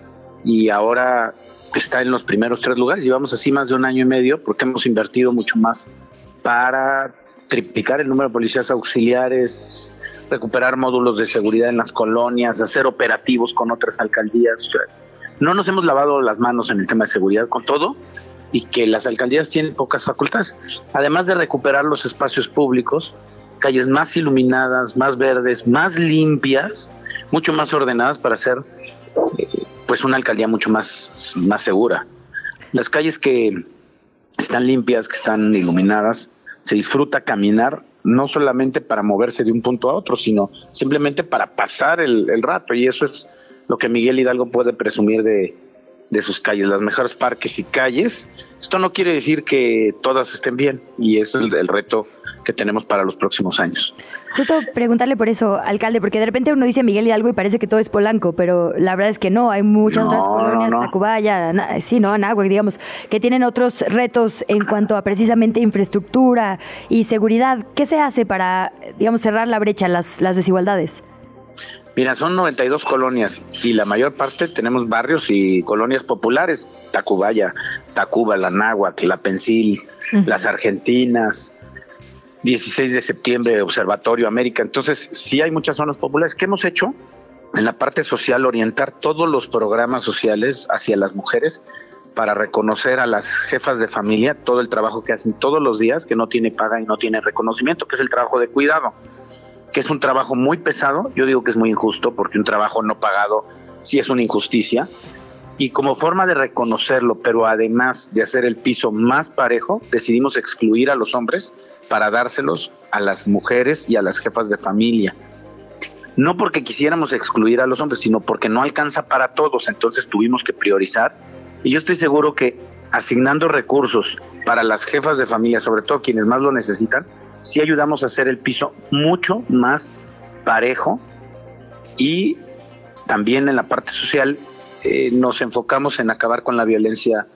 y ahora está en los primeros tres lugares. Llevamos así más de un año y medio porque hemos invertido mucho más para triplicar el número de policías auxiliares, recuperar módulos de seguridad en las colonias, hacer operativos con otras alcaldías. No nos hemos lavado las manos en el tema de seguridad con todo y que las alcaldías tienen pocas facultades. Además de recuperar los espacios públicos, calles más iluminadas, más verdes, más limpias, mucho más ordenadas para hacer eh, pues una alcaldía mucho más, más segura. Las calles que están limpias, que están iluminadas, se disfruta caminar no solamente para moverse de un punto a otro, sino simplemente para pasar el, el rato. Y eso es lo que Miguel Hidalgo puede presumir de, de sus calles, las mejores parques y calles. Esto no quiere decir que todas estén bien y es el, el, reto que tenemos para los próximos años. Justo preguntarle por eso, alcalde, porque de repente uno dice Miguel Hidalgo y parece que todo es Polanco, pero la verdad es que no, hay muchas otras colonias, no, no. Tacubaya, sí, no, Anáhuac, digamos, que tienen otros retos en cuanto a precisamente infraestructura y seguridad. ¿Qué se hace para, digamos, cerrar la brecha, las, las desigualdades? Mira, son 92 colonias y la mayor parte tenemos barrios y colonias populares, Tacubaya, Tacuba, la Náhuac, la Pensil, uh -huh. las Argentinas, 16 de septiembre, Observatorio América. Entonces, sí hay muchas zonas populares. ¿Qué hemos hecho? En la parte social, orientar todos los programas sociales hacia las mujeres para reconocer a las jefas de familia todo el trabajo que hacen todos los días, que no tiene paga y no tiene reconocimiento, que es el trabajo de cuidado, que es un trabajo muy pesado, yo digo que es muy injusto porque un trabajo no pagado sí es una injusticia, y como forma de reconocerlo, pero además de hacer el piso más parejo, decidimos excluir a los hombres para dárselos a las mujeres y a las jefas de familia. No porque quisiéramos excluir a los hombres, sino porque no alcanza para todos, entonces tuvimos que priorizar y yo estoy seguro que asignando recursos para las jefas de familia, sobre todo quienes más lo necesitan, sí ayudamos a hacer el piso mucho más parejo y también en la parte social eh, nos enfocamos en acabar con la violencia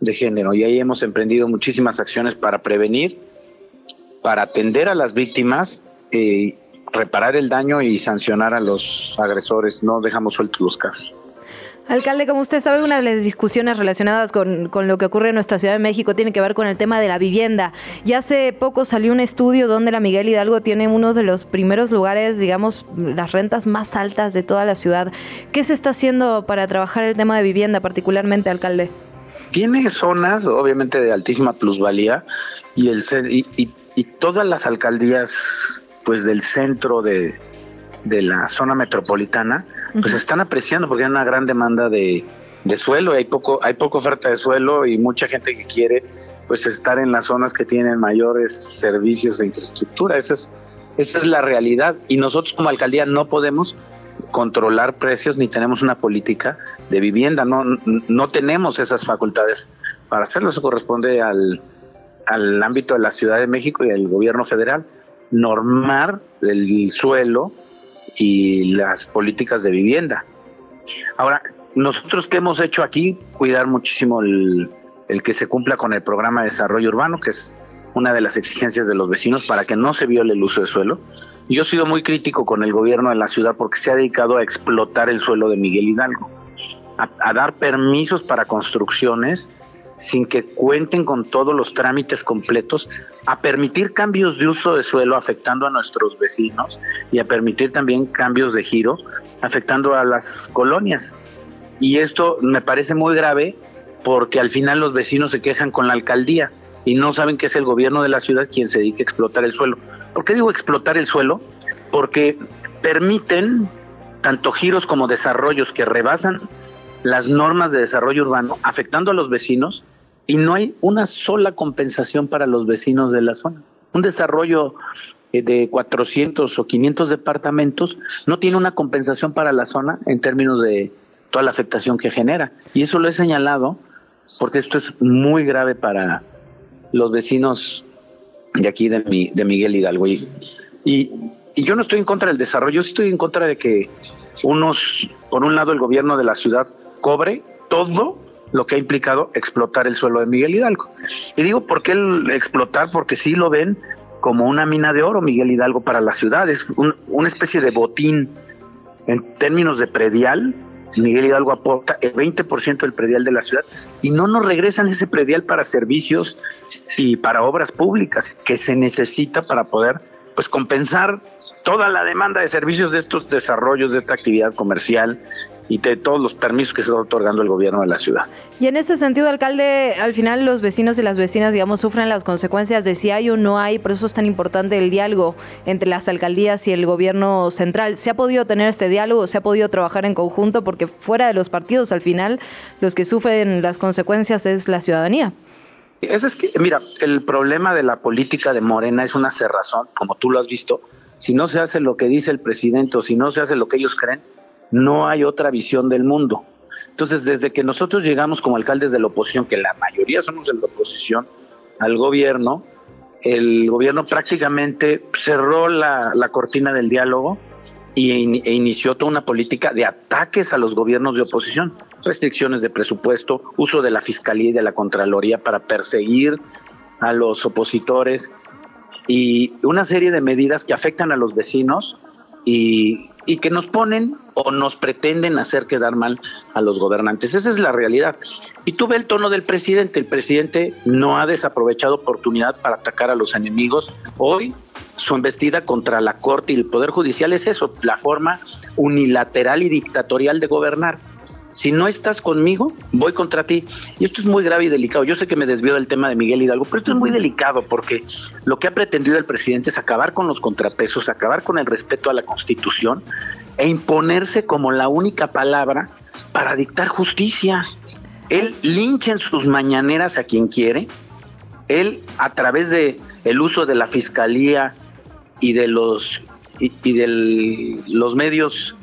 de género y ahí hemos emprendido muchísimas acciones para prevenir, para atender a las víctimas, eh, reparar el daño y sancionar a los agresores. No dejamos sueltos los casos. Alcalde, como usted sabe, una de las discusiones relacionadas con, lo que ocurre en nuestra Ciudad de México tiene que ver con el tema de la vivienda. Y hace poco salió un estudio donde la Miguel Hidalgo tiene uno de los primeros lugares, digamos, las rentas más altas de toda la ciudad. ¿Qué se está haciendo para trabajar el tema de vivienda, particularmente, alcalde? Tiene zonas, obviamente, de altísima plusvalía y, el, y, y todas las alcaldías, pues, del centro de, de la zona metropolitana, pues están apreciando porque hay una gran demanda de, suelo y hay poco, hay poca oferta de suelo y mucha gente que quiere pues estar en las zonas que tienen mayores servicios de infraestructura. Esa es, esa es la realidad. Y nosotros como alcaldía no podemos controlar precios ni tenemos una política de vivienda. No, no tenemos esas facultades para hacerlo. Eso corresponde al, al ámbito de la Ciudad de México y al gobierno federal. Normar el suelo y las políticas de vivienda. Ahora, nosotros que hemos hecho aquí, cuidar muchísimo el, que se cumpla con el programa de desarrollo urbano, que es una de las exigencias de los vecinos para que no se viole el uso de suelo. Yo he sido muy crítico con el gobierno de la ciudad porque se ha dedicado a explotar el suelo de Miguel Hidalgo, a dar permisos para construcciones sin que cuenten con todos los trámites completos, a permitir cambios de uso de suelo afectando a nuestros vecinos y a permitir también cambios de giro afectando a las colonias. Y esto me parece muy grave porque al final los vecinos se quejan con la alcaldía y no saben que es el gobierno de la ciudad quien se dedica a explotar el suelo. ¿Por qué digo explotar el suelo? Porque permiten tanto giros como desarrollos que rebasan las normas de desarrollo urbano afectando a los vecinos y no hay una sola compensación para los vecinos de la zona. Un desarrollo eh, de 400 o 500 departamentos no tiene una compensación para la zona en términos de toda la afectación que genera. Y eso lo he señalado porque esto es muy grave para los vecinos de aquí de, de Miguel Hidalgo. Y, y, y, yo no estoy en contra del desarrollo, estoy en contra de que unos, por un lado el gobierno de la ciudad cobre todo lo que ha implicado explotar el suelo de Miguel Hidalgo. Y digo, ¿por qué el explotar? Porque sí lo ven como una mina de oro Miguel Hidalgo para la ciudad, es una especie de botín en términos de predial. Miguel Hidalgo aporta el 20% del predial de la ciudad y no nos regresan ese predial para servicios y para obras públicas que se necesita para poder pues compensar toda la demanda de servicios de estos desarrollos de esta actividad comercial y de todos los permisos que se está otorgando el gobierno de la ciudad. Y en ese sentido, alcalde, al final los vecinos y las vecinas, digamos, sufren las consecuencias de si hay o no hay, por eso es tan importante el diálogo entre las alcaldías y el gobierno central. ¿Se ha podido tener este diálogo? ¿Se ha podido trabajar en conjunto? Porque fuera de los partidos, al final, los que sufren las consecuencias es la ciudadanía. Eso es que, mira, el problema de la política de Morena es una cerrazón, como tú lo has visto. Si no se hace lo que dice el presidente o si no se hace lo que ellos creen, no hay otra visión del mundo. Entonces, desde que nosotros llegamos como alcaldes de la oposición, que la mayoría somos de la oposición al gobierno, el gobierno prácticamente cerró la, cortina del diálogo y, e inició toda una política de ataques a los gobiernos de oposición, restricciones de presupuesto, uso de la fiscalía y de la contraloría para perseguir a los opositores y una serie de medidas que afectan a los vecinos y, que nos ponen o nos pretenden hacer quedar mal a los gobernantes. Esa es la realidad. Y tú ves el tono del presidente. El presidente no ha desaprovechado oportunidad para atacar a los enemigos. Hoy su embestida contra la Corte y el Poder Judicial es eso, la forma unilateral y dictatorial de gobernar. Si no estás conmigo, voy contra ti. Y esto es muy grave y delicado. Yo sé que me desvío del tema de Miguel Hidalgo, pero esto es muy delicado porque lo que ha pretendido el presidente es acabar con los contrapesos, acabar con el respeto a la Constitución e imponerse como la única palabra para dictar justicia. Él lincha en sus mañaneras a quien quiere. Él, a través de el uso de la fiscalía y de los y, de los medios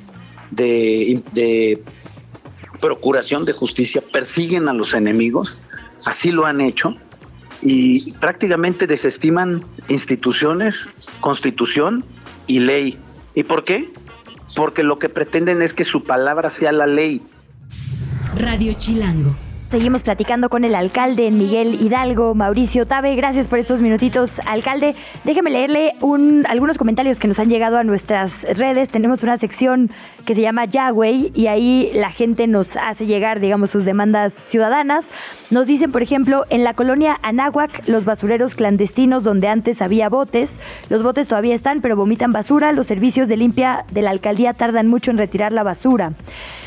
de, de procuración de justicia, persiguen a los enemigos. Así lo han hecho y prácticamente desestiman instituciones, constitución y ley. ¿Y por qué? Porque lo que pretenden es que su palabra sea la ley. Radio Chilango. Seguimos platicando con el alcalde Miguel Hidalgo, Mauricio Tabe. Gracias por estos minutitos, alcalde. Déjeme leerle un, algunos comentarios que nos han llegado a nuestras redes. Tenemos una sección que se llama Yahweh y ahí la gente nos hace llegar, digamos, sus demandas ciudadanas. Nos dicen, por ejemplo, en la colonia Anáhuac, los basureros clandestinos donde antes había botes. Los botes todavía están, pero vomitan basura. Los servicios de limpia de la alcaldía tardan mucho en retirar la basura.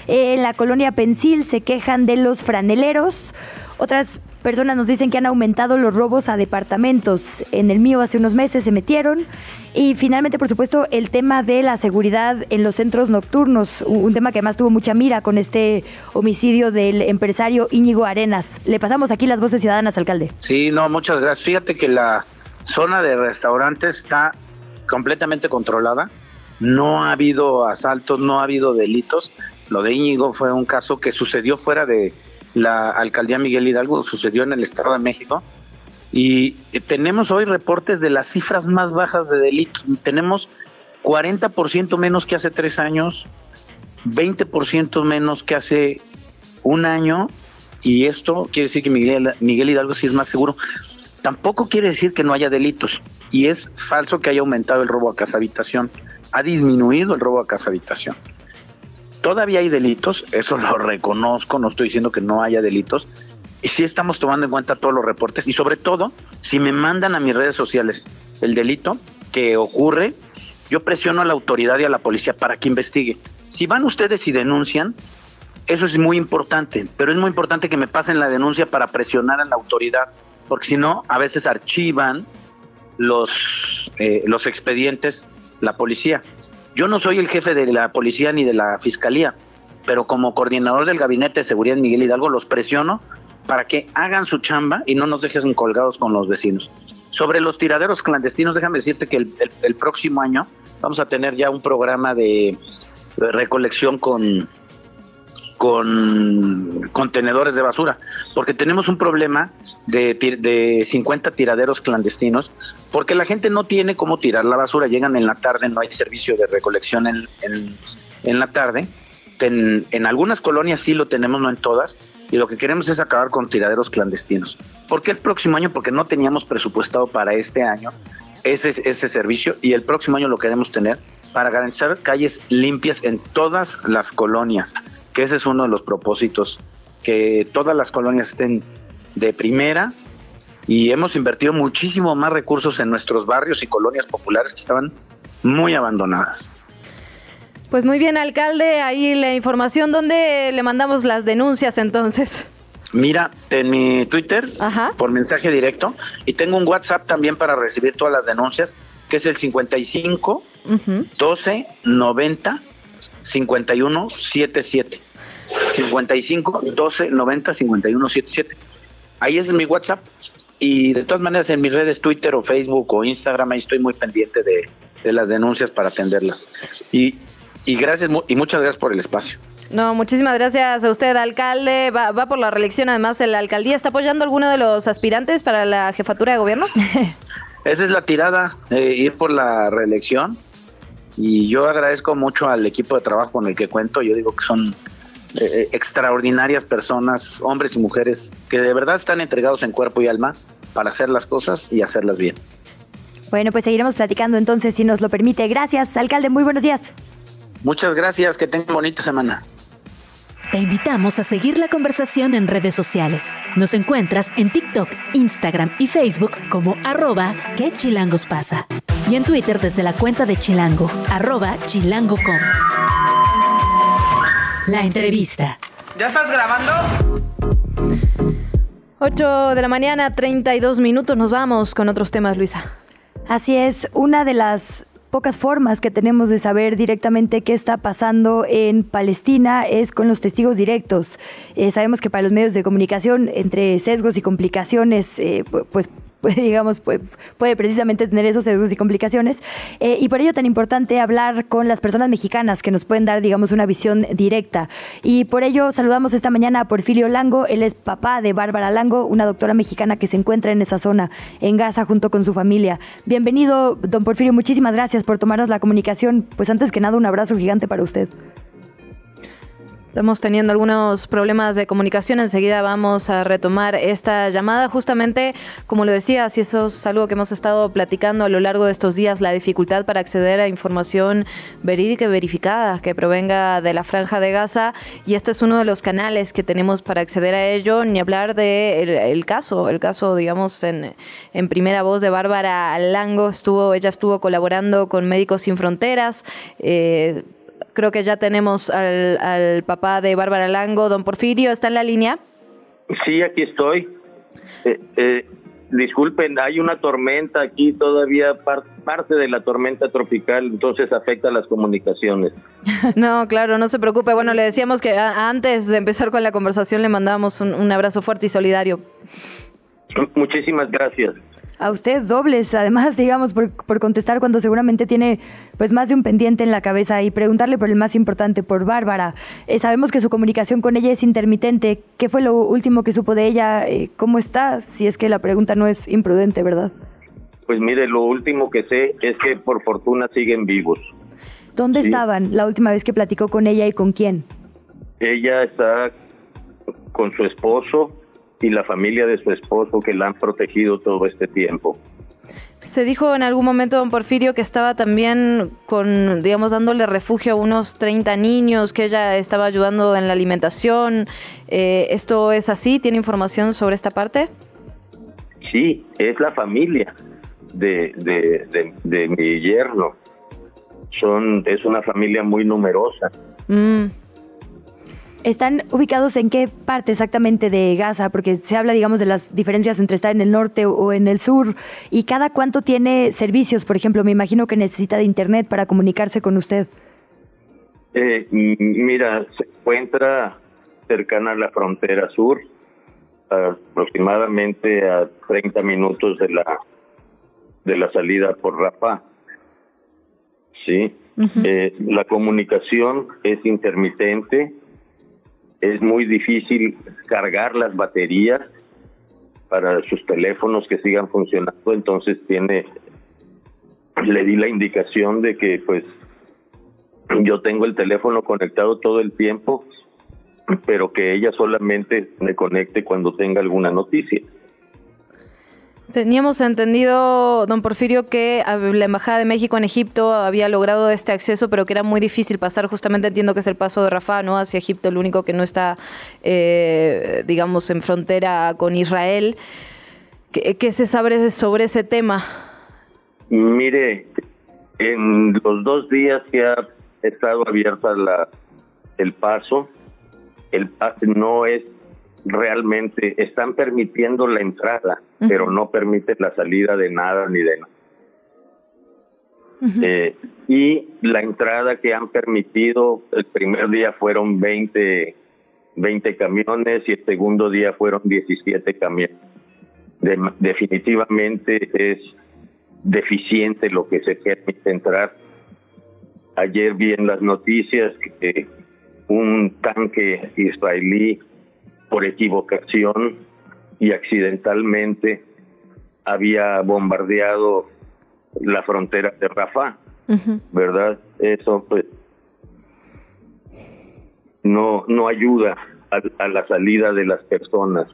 En la colonia Pensil se quejan de los franeleros. Otras personas nos dicen que han aumentado los robos a departamentos. En el mío hace unos meses se metieron. Y finalmente, por supuesto, el tema de la seguridad en los centros nocturnos, un tema que además tuvo mucha mira con este homicidio del empresario Íñigo Arenas. Le pasamos aquí las voces ciudadanas, alcalde. Sí, no, muchas gracias. Fíjate que la zona de restaurantes está completamente controlada. No ha habido asaltos, no ha habido delitos. Lo de Íñigo fue un caso que sucedió fuera de la alcaldía Miguel Hidalgo, sucedió en el Estado de México. Y tenemos hoy reportes de las cifras más bajas de delitos. Tenemos 40% menos que hace tres años, 20% menos que hace un año. Y esto quiere decir que Miguel, Miguel Hidalgo sí es más seguro. Tampoco quiere decir que no haya delitos. Y es falso que haya aumentado el robo a casa habitación. Ha disminuido el robo a casa habitación. Todavía hay delitos, eso lo reconozco, no estoy diciendo que no haya delitos, y sí estamos tomando en cuenta todos los reportes y sobre todo, si me mandan a mis redes sociales el delito que ocurre, yo presiono a la autoridad y a la policía para que investigue. Si van ustedes y denuncian, eso es muy importante, pero es muy importante que me pasen la denuncia para presionar a la autoridad, porque si no, a veces archivan los, eh, los expedientes la policía. Yo no soy el jefe de la policía ni de la fiscalía, pero como coordinador del gabinete de seguridad Miguel Hidalgo los presiono para que hagan su chamba y no nos dejen colgados con los vecinos. Sobre los tiraderos clandestinos, déjame decirte que el, próximo año vamos a tener ya un programa de, recolección con, con contenedores de basura, porque tenemos un problema de, de 50 tiraderos clandestinos porque la gente no tiene cómo tirar la basura, llegan en la tarde, no hay servicio de recolección en, en, la tarde. en algunas colonias sí lo tenemos, no en todas, y lo que queremos es acabar con tiraderos clandestinos. ¿Por qué el próximo año? Porque no teníamos presupuestado para este año ese, ese servicio y el próximo año lo queremos tener para garantizar calles limpias en todas las colonias, que ese es uno de los propósitos, que todas las colonias estén de primera y hemos invertido muchísimo más recursos en nuestros barrios y colonias populares que estaban muy abandonadas. Pues muy bien, alcalde, ahí la información, ¿dónde le mandamos las denuncias entonces? Mira, en mi Twitter, por mensaje directo, y tengo un WhatsApp también para recibir todas las denuncias, que es el 55 12 90 51 77. 55 12 90 51 77. Ahí es mi WhatsApp. Y de todas maneras en mis redes Twitter o Facebook o Instagram ahí estoy muy pendiente de, las denuncias para atenderlas. Y, y gracias y muchas gracias por el espacio. No, muchísimas gracias a usted, alcalde. Va, va por la reelección, además, la alcaldía. ¿Está apoyando a alguno de los aspirantes para la jefatura de gobierno? Esa es la tirada, eh, ir por la reelección. Y yo agradezco mucho al equipo de trabajo con el que cuento. Yo digo que son eh, extraordinarias personas, hombres y mujeres, que de verdad están entregados en cuerpo y alma para hacer las cosas y hacerlas bien. Bueno, pues seguiremos platicando entonces, si nos lo permite. Gracias, alcalde. Muy buenos días. Muchas gracias. Que tengan bonita semana. Te invitamos a seguir la conversación en redes sociales. Nos encuentras en TikTok, Instagram y Facebook como arroba que chilangos pasa. Y en Twitter desde la cuenta de Chilango, arroba chilango.com. La entrevista. ¿Ya estás grabando? 8 de la mañana, 32 minutos. Nos vamos con otros temas, Luisa. Así es, una de las pocas formas que tenemos de saber directamente qué está pasando en Palestina es con los testigos directos. Eh, sabemos que para los medios de comunicación, entre sesgos y complicaciones, eh, pues digamos, puede, puede, precisamente tener esos sesgos y complicaciones. Eh, y por ello tan importante hablar con las personas mexicanas que nos pueden dar, digamos, una visión directa. Y por ello saludamos esta mañana a Porfirio Lango. Él es papá de Bárbara Lango, una doctora mexicana que se encuentra en esa zona, en Gaza, junto con su familia. Bienvenido, don Porfirio. Muchísimas gracias por tomarnos la comunicación. Pues antes que nada, un abrazo gigante para usted. Estamos teniendo algunos problemas de comunicación. Enseguida vamos a retomar esta llamada. Justamente, como lo decía, si eso es algo que hemos estado platicando a lo largo de estos días, la dificultad para acceder a información verídica y verificada que provenga de la franja de Gaza. Y este es uno de los canales que tenemos para acceder a ello, ni hablar del de el caso, el caso, digamos, en, primera voz de Bárbara Lango. Estuvo, ella estuvo colaborando con Médicos Sin Fronteras. Eh, Creo que ya tenemos al, papá de Bárbara Lango, don Porfirio, ¿está en la línea? Sí, aquí estoy. Eh, eh, disculpen, hay una tormenta aquí todavía, parte de la tormenta tropical, entonces afecta las comunicaciones. No, claro, no se preocupe. Bueno, le decíamos que antes de empezar con la conversación le mandamos un abrazo fuerte y solidario. Muchísimas gracias a usted dobles, además, digamos, por, por, contestar cuando seguramente tiene pues más de un pendiente en la cabeza y preguntarle por el más importante, por Bárbara. Eh, sabemos que su comunicación con ella es intermitente. ¿Qué fue lo último que supo de ella? Eh, ¿Cómo está? Si es que la pregunta no es imprudente, ¿verdad? Pues mire, lo último que sé es que por fortuna siguen vivos. ¿Dónde estaban la última vez que platicó con ella y con quién? Ella está con su esposo y la familia de su esposo que la han protegido todo este tiempo. Se dijo en algún momento, don Porfirio, que estaba también con, digamos, dándole refugio a unos 30 niños, que ella estaba ayudando en la alimentación. Eh, ¿Esto es así? ¿Tiene información sobre esta parte? Sí, es la familia de, de, de, mi yerno. Son, es una familia muy numerosa. Mm. ¿Están ubicados en qué parte exactamente de Gaza? Porque se habla, digamos, de las diferencias entre estar en el norte o en el sur. ¿Y cada cuánto tiene servicios? Por ejemplo, me imagino que necesita de Internet para comunicarse con usted. Eh, mira, se encuentra cercana a la frontera sur, aproximadamente a 30 minutos de la de la salida por Rafah. Sí. eh, la comunicación es intermitente es muy difícil cargar las baterías para sus teléfonos que sigan funcionando, entonces tiene le di la indicación de que pues yo tengo el teléfono conectado todo el tiempo, pero que ella solamente me conecte cuando tenga alguna noticia. Teníamos entendido, don Porfirio, que la Embajada de México en Egipto había logrado este acceso, pero que era muy difícil pasar. Justamente entiendo que es el paso de Rafah, ¿no? Hacia Egipto, el único que no está, eh, digamos, en frontera con Israel. ¿Qué, se sabe sobre ese tema? Mire, en los dos días que ha estado abierta la, el paso, el no es realmente están permitiendo la entrada, pero no permiten la salida de nada ni de nada. Eh, y la entrada que han permitido, el primer día fueron 20, 20 camiones y el segundo día fueron 17 camiones. definitivamente es deficiente lo que se permite entrar. Ayer vi en las noticias que un tanque israelí por equivocación y accidentalmente había bombardeado la frontera de Rafah, ¿verdad? Eso pues no no ayuda a, la salida de las personas.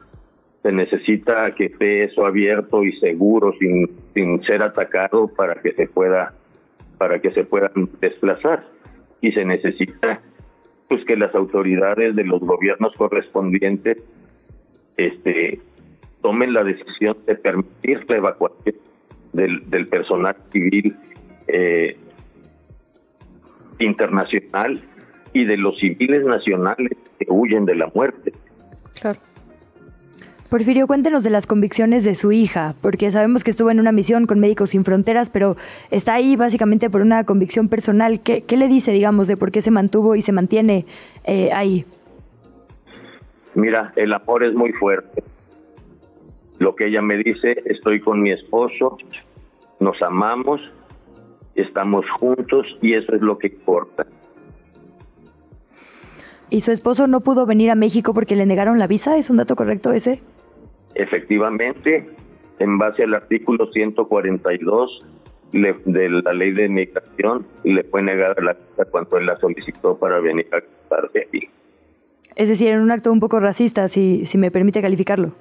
Se necesita que esté eso abierto y seguro sin sin ser atacado para que se pueda para que se puedan desplazar y se necesita pues que las autoridades de los gobiernos correspondientes este tomen la decisión de permitir la evacuación del, del personal civil eh, internacional y de los civiles nacionales que huyen de la muerte. Claro. Porfirio, cuéntenos de las convicciones de su hija, porque sabemos que estuvo en una misión con Médicos Sin Fronteras, pero está ahí básicamente por una convicción personal. ¿Qué, le dice, digamos, de por qué se mantuvo y se mantiene eh, ahí? Mira, el amor es muy fuerte. Lo que ella me dice, estoy con mi esposo, nos amamos, estamos juntos y eso es lo que importa. ¿Y su esposo no pudo venir a México porque le negaron la visa? ¿Es un dato correcto ese? Efectivamente, en base al artículo 142 de la ley de migración, le fue negada la visa cuando él la solicitó para venir a de aquí. Es decir, en un acto un poco racista, si, si me permite calificarlo.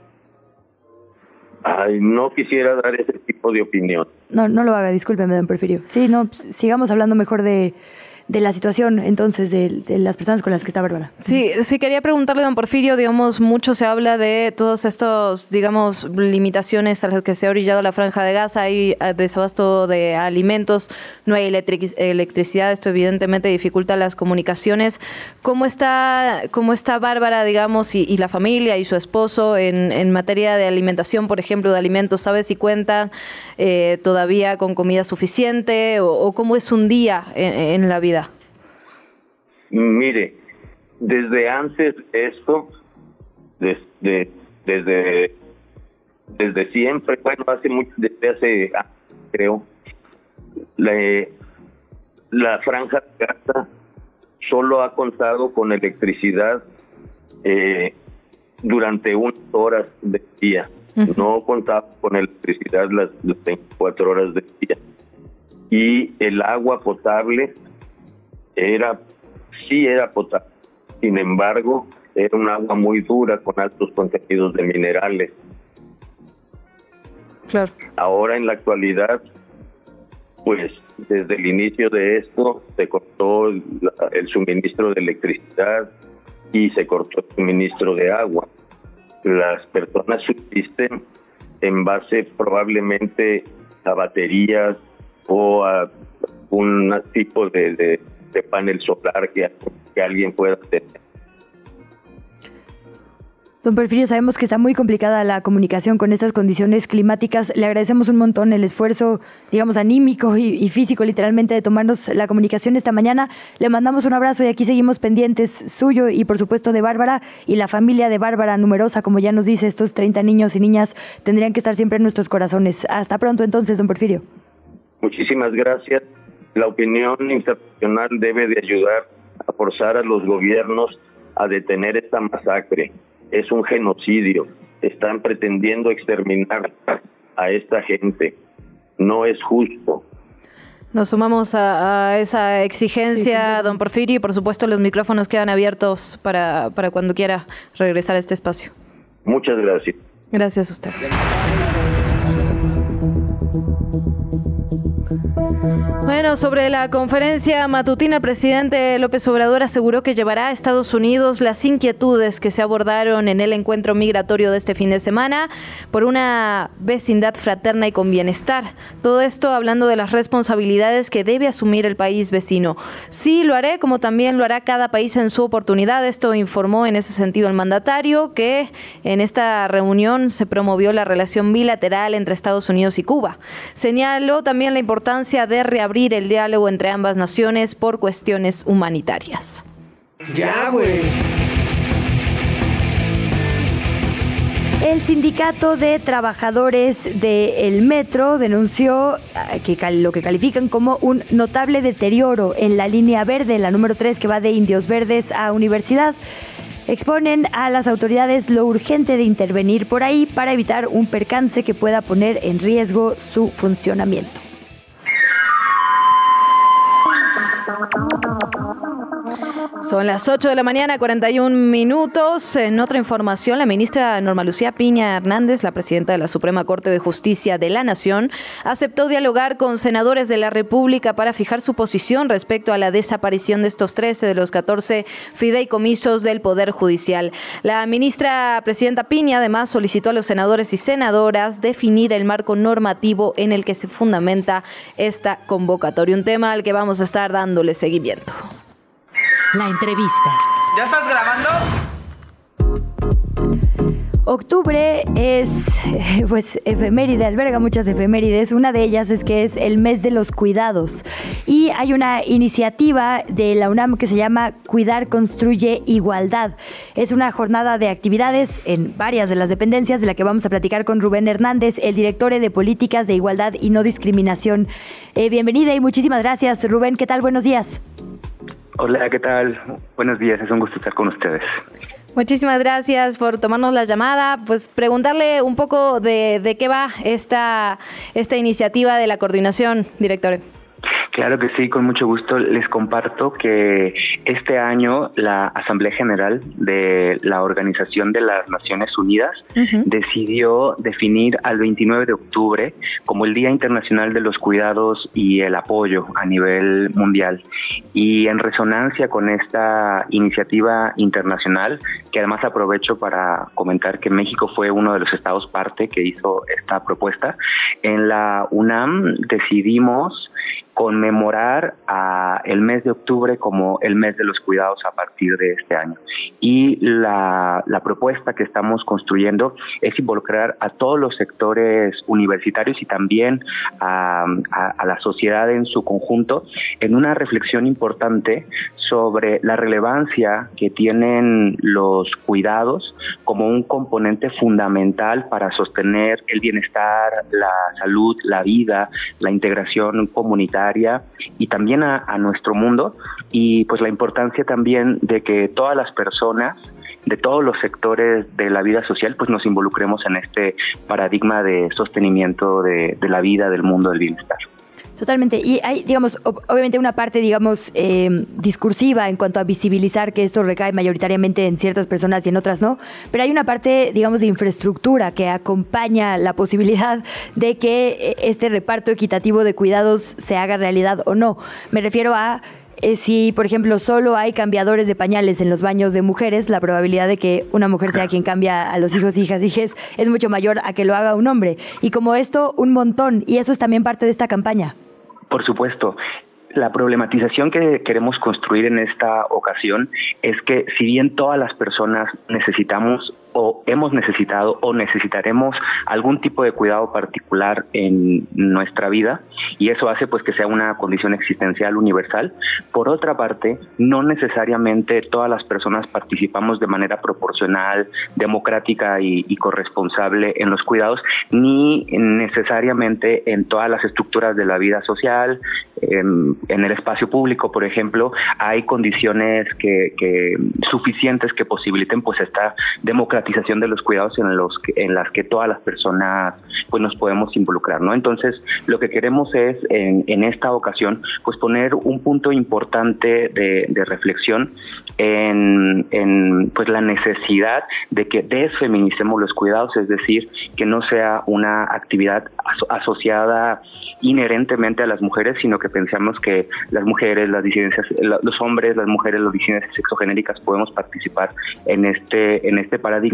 Ay, no quisiera dar ese tipo de opinión. No, no lo haga, discúlpeme, don Porfirio. Sí, no, sigamos hablando mejor de, de la situación entonces de, las personas con las que está Bárbara. Sí, sí, quería preguntarle, don Porfirio, digamos, mucho se habla de todos estos, digamos, limitaciones a las que se ha orillado la franja de Gaza, hay eh, desabasto de alimentos, no hay electricidad, esto evidentemente dificulta las comunicaciones. ¿Cómo está, cómo está Bárbara, digamos, y, la familia y su esposo en, en, materia de alimentación, por ejemplo, de alimentos? ¿Sabe si cuentan eh, todavía con comida suficiente o, cómo es un día en la vida? Mire, desde antes esto, desde, desde, desde siempre, bueno, hace mucho, desde hace, creo, la, la franja de Gaza solo ha contado con electricidad eh, durante unas horas del día. No contaba con electricidad las, las 24 horas del día. Y el agua potable era sí era potable. Sin embargo, era un agua muy dura con altos contenidos de minerales. Claro. Ahora en la actualidad, pues desde el inicio de esto se cortó el, suministro de electricidad y se cortó el suministro de agua. Las personas subsisten en base probablemente a baterías o a un tipo de de panel solar que, que alguien pueda tener. Don Porfirio, sabemos que está muy complicada la comunicación con estas condiciones climáticas. Le agradecemos un montón el esfuerzo, digamos, anímico y, físico, literalmente, de tomarnos la comunicación esta mañana. Le mandamos un abrazo y aquí seguimos pendientes suyo y, por supuesto, de Bárbara y la familia de Bárbara, numerosa, como ya nos dice, estos 30 niños y niñas tendrían que estar siempre en nuestros corazones. Hasta pronto, entonces, don Porfirio. Muchísimas gracias la opinión internacional debe de ayudar a forzar a los gobiernos a detener esta masacre. Es un genocidio. Están pretendiendo exterminar a esta gente. No es justo. Nos sumamos a, esa exigencia, don Porfirio, y por supuesto los micrófonos quedan abiertos para, para cuando quiera regresar a este espacio. Muchas gracias. Gracias a usted. Sobre la conferencia matutina, el presidente López Obrador aseguró que llevará a Estados Unidos las inquietudes que se abordaron en el encuentro migratorio de este fin de semana por una vecindad fraterna y con bienestar. Todo esto hablando de las responsabilidades que debe asumir el país vecino. Sí, lo haré, como también lo hará cada país en su oportunidad. Esto informó en ese sentido el mandatario que en esta reunión se promovió la relación bilateral entre Estados Unidos y Cuba. Señaló también la importancia de reabrir abrir el diálogo entre ambas naciones por cuestiones humanitarias. Ya, güey. El sindicato de trabajadores del metro denunció ah, que lo que califican como un notable deterioro en la línea verde, la número 3 que va de Indios Verdes a Universidad. Exponen a las autoridades lo urgente de intervenir por ahí para evitar un percance que pueda poner en riesgo su funcionamiento. Tchau, tchau. Son las 8 de la mañana, 41 minutos. En otra información, la ministra Norma Lucía Piña Hernández, la presidenta de la Suprema Corte de Justicia de la Nación, aceptó dialogar con senadores de la República para fijar su posición respecto a la desaparición de estos 13 de los 14 fideicomisos del Poder Judicial. La ministra presidenta Piña además solicitó a los senadores y senadoras definir el marco normativo en el que se fundamenta esta convocatoria, un tema al que vamos a estar dándole seguimiento. La entrevista. ¿Ya estás grabando? Octubre es, pues, efeméride, alberga muchas efemérides. Una de ellas es que es el mes de los cuidados. Y hay una iniciativa de la UNAM que se llama Cuidar Construye Igualdad. Es una jornada de actividades en varias de las dependencias de la que vamos a platicar con Rubén Hernández, el director de Políticas de Igualdad y No Discriminación. Eh, bienvenida y muchísimas gracias, Rubén. ¿Qué tal? Buenos días. Hola, ¿qué tal? Buenos días, es un gusto estar con ustedes. Muchísimas gracias por tomarnos la llamada. Pues preguntarle un poco de, de qué va esta, esta iniciativa de la coordinación, director. Claro que sí, con mucho gusto les comparto que este año la Asamblea General de la Organización de las Naciones Unidas decidió definir al 29 de octubre como el Día Internacional de los Cuidados y el Apoyo a nivel mundial. Y en resonancia con esta iniciativa internacional, que además aprovecho para comentar que México fue uno de los estados parte que hizo esta propuesta, en la UNAM decidimos conmemorar el mes de octubre como el mes de los cuidados a partir de este año. Y la, propuesta que estamos construyendo es involucrar a todos los sectores universitarios y también a la sociedad en su conjunto en una reflexión importante sobre la relevancia que tienen los cuidados como un componente fundamental para sostener el bienestar, la salud, la vida, la integración comunitaria y también a, nuestro mundo y pues la importancia también de que todas las personas de todos los sectores de la vida social, pues nos involucremos en este paradigma de sostenimiento de la vida, del mundo, del bienestar. Totalmente. Y hay, digamos, obviamente una parte, digamos, em, discursiva en cuanto a visibilizar que esto recae mayoritariamente en ciertas personas y en otras no, pero hay una parte, digamos, de infraestructura que acompaña la posibilidad de que eh, este reparto equitativo de cuidados se haga realidad o no. Me refiero a eh, si, por ejemplo, solo hay cambiadores de pañales en los baños de mujeres, la probabilidad de que una mujer sea quien cambia a los hijos, hijas, hijes es mucho mayor a que lo haga un hombre. Y como esto, un montón. Y eso es también parte de esta campaña. Por supuesto. La problematización que queremos construir en esta ocasión es que si bien todas las personas necesitamos o hemos necesitado o necesitaremos algún tipo de cuidado particular en nuestra vida y eso hace pues que sea una condición existencial universal. Por otra parte, no necesariamente todas las personas participamos de manera proporcional, democrática y, corresponsable en los cuidados, ni necesariamente en todas las estructuras de la vida social, en, el espacio público, por ejemplo, hay condiciones que, suficientes que posibiliten pues esta democratización de los cuidados en los en las que todas las personas pues nos podemos involucrar, ¿no? Entonces, lo que queremos es en, en esta ocasión pues poner un punto importante de, de reflexión en, en, pues la necesidad de que desfeminicemos los cuidados, es decir, que no sea una actividad asociada inherentemente a las mujeres, sino que pensamos que las mujeres, las disidencias, los hombres, las mujeres, las disidencias sexogenéricas podemos participar en este en este paradigma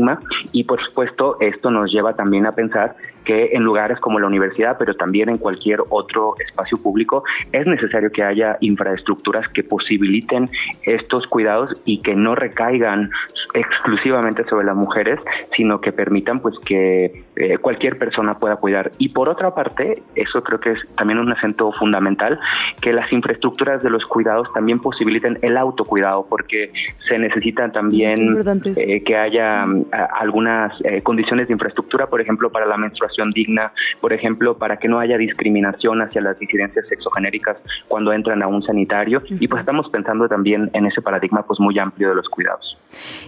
y por supuesto esto nos lleva también a pensar que en lugares como la universidad, pero también en cualquier otro espacio público, es necesario que haya infraestructuras que posibiliten estos cuidados y que no recaigan exclusivamente sobre las mujeres, sino que permitan pues que eh, cualquier persona pueda cuidar. Y por otra parte, eso creo que es también un acento fundamental, que las infraestructuras de los cuidados también posibiliten el autocuidado, porque se necesita también eh, que haya algunas eh, condiciones de infraestructura, por ejemplo, para la menstruación digna, por ejemplo, para que no haya discriminación hacia las disidencias sexogenéricas cuando entran a un sanitario. Y pues estamos pensando también en ese paradigma pues muy amplio de los cuidados.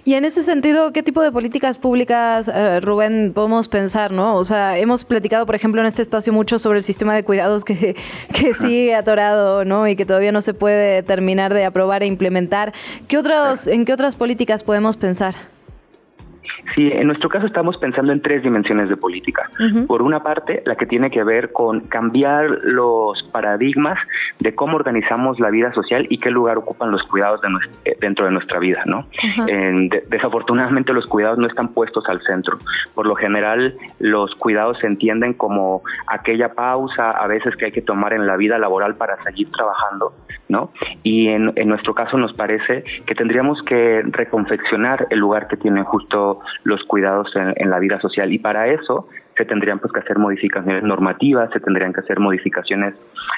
Y en ese sentido, ¿qué tipo de políticas públicas, eh, Rubén, podemos pensar, no? O sea, hemos platicado, por ejemplo, en este espacio mucho sobre el sistema de cuidados que, que sigue atorado, ¿no? Y que todavía no se puede terminar de aprobar e implementar. ¿Qué otros, ¿En qué otras políticas podemos pensar? Sí, en nuestro caso estamos pensando en tres dimensiones de política. Por una parte, la que tiene que ver con cambiar los paradigmas de cómo organizamos la vida social y qué lugar ocupan los cuidados eh, dentro de nuestra vida, ¿no? desafortunadamente los cuidados no están puestos al centro. Por lo general, los cuidados se entienden como aquella pausa a veces que hay que tomar en la vida laboral para seguir trabajando, ¿no? Y en, nuestro caso nos parece que tendríamos que reconfeccionar el lugar que tienen justo los cuidados en la vida social. Y para eso se tendrían pues que hacer modificaciones normativas, se tendrían que hacer modificaciones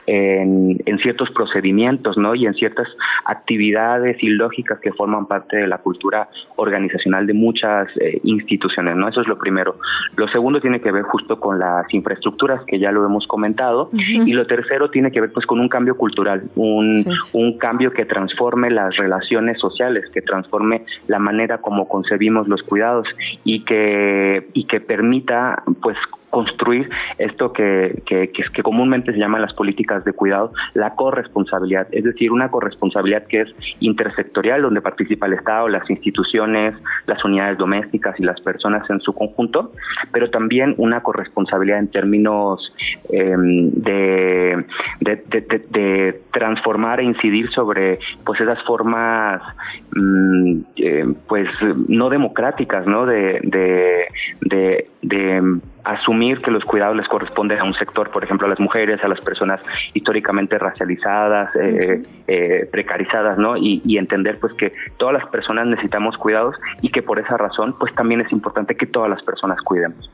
en, ciertos procedimientos, ¿no? Y en ciertas actividades y lógicas que forman parte de la cultura organizacional de muchas eh, instituciones, ¿no? Eso es lo primero. Lo segundo tiene que ver justo con las infraestructuras que ya lo hemos comentado y lo tercero tiene que ver pues con un cambio cultural, un, un cambio que transforme las relaciones sociales, que transforme la manera como concebimos los cuidados y que y que permita pues pues construir esto que, que, que, comúnmente se llaman las políticas de cuidado, la corresponsabilidad, es decir, una corresponsabilidad que es intersectorial, donde participa el Estado, las instituciones, las unidades domésticas y las personas en su conjunto, pero también una corresponsabilidad en términos em, de, transformar e incidir sobre pues esas formas mm, eh, pues no democráticas, ¿no? de asumir que los cuidados les corresponden a un sector, por ejemplo, a las mujeres, a las personas históricamente racializadas, eh, eh, precarizadas, ¿no? Y, y, entender pues que todas las personas necesitamos cuidados y que por esa razón pues también es importante que todas las personas cuidemos.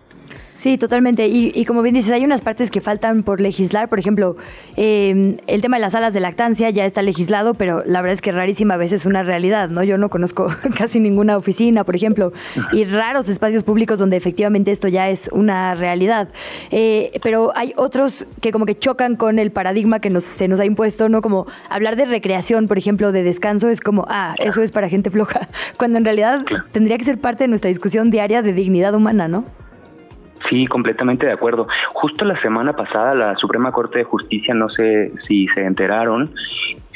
Sí, totalmente. Y, como bien dices, hay unas partes que faltan por legislar. Por ejemplo, em, el tema de las salas de lactancia ya está legislado, pero la verdad es que rarísima a veces una realidad, ¿no? Yo no conozco casi ninguna oficina, por ejemplo, y raros espacios públicos donde efectivamente esto ya es una realidad. Eh, pero hay otros que como que chocan con el paradigma que nos, se nos ha impuesto, ¿no? Como hablar de recreación, por ejemplo, de descanso, es como, ah, eso es para gente floja, cuando en realidad tendría que ser parte de nuestra discusión diaria de dignidad humana, ¿no? Sí, completamente de acuerdo. Justo la semana pasada la Suprema Corte de Justicia, no sé si se enteraron,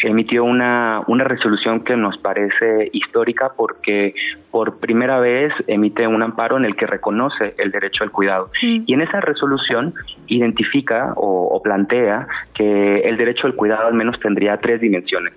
emitió una, una resolución que nos parece histórica porque por primera vez emite un amparo en el que reconoce el derecho al cuidado. Mm. Y en esa resolución identifica o plantea que el derecho al cuidado al menos tendría tres dimensiones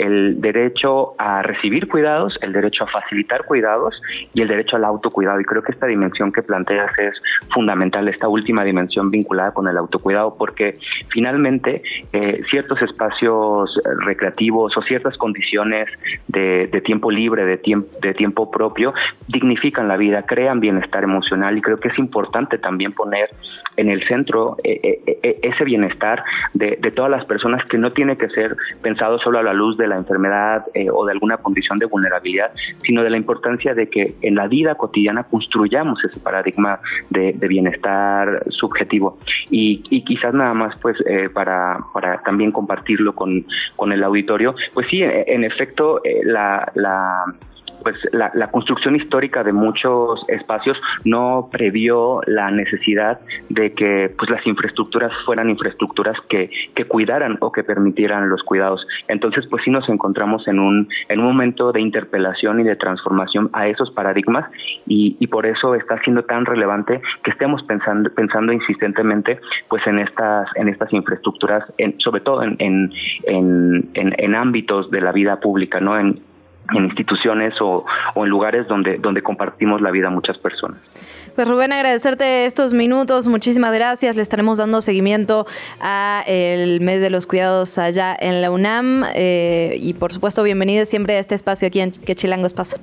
el derecho a recibir cuidados, el derecho a facilitar cuidados y el derecho al autocuidado. Y creo que esta dimensión que planteas es fundamental, esta última dimensión vinculada con el autocuidado, porque finalmente eh, ciertos espacios recreativos o ciertas condiciones de, tiempo libre, de, de tiempo propio, dignifican la vida, crean bienestar emocional y creo que es importante también poner en el centro eh, eh, ese bienestar de, de todas las personas que no tiene que ser pensado solo a la luz de la enfermedad eh, o de alguna condición de vulnerabilidad, sino de la importancia de que en la vida cotidiana construyamos ese paradigma de, bienestar subjetivo. Y, quizás nada más, pues, eh, para, para también compartirlo con, con el auditorio, pues sí, en efecto, eh, la, la pues la, construcción histórica de muchos espacios no previó la necesidad de que pues las infraestructuras fueran infraestructuras que, que cuidaran o que permitieran los cuidados. Entonces, pues sí nos encontramos en un, en un momento de interpelación y de transformación a esos paradigmas y, y por eso está siendo tan relevante que estemos pensando, pensando insistentemente pues en estas, en estas infraestructuras, en, sobre todo en, en, en, en ámbitos de la vida pública, ¿no? En, en instituciones o, en lugares donde, donde compartimos la vida muchas personas. Pues Rubén, agradecerte estos minutos, muchísimas gracias. Le estaremos dando seguimiento a el mes de los cuidados allá en la UNAM eh, y por supuesto bienvenidos siempre a este espacio aquí en Que Chilangos pasa.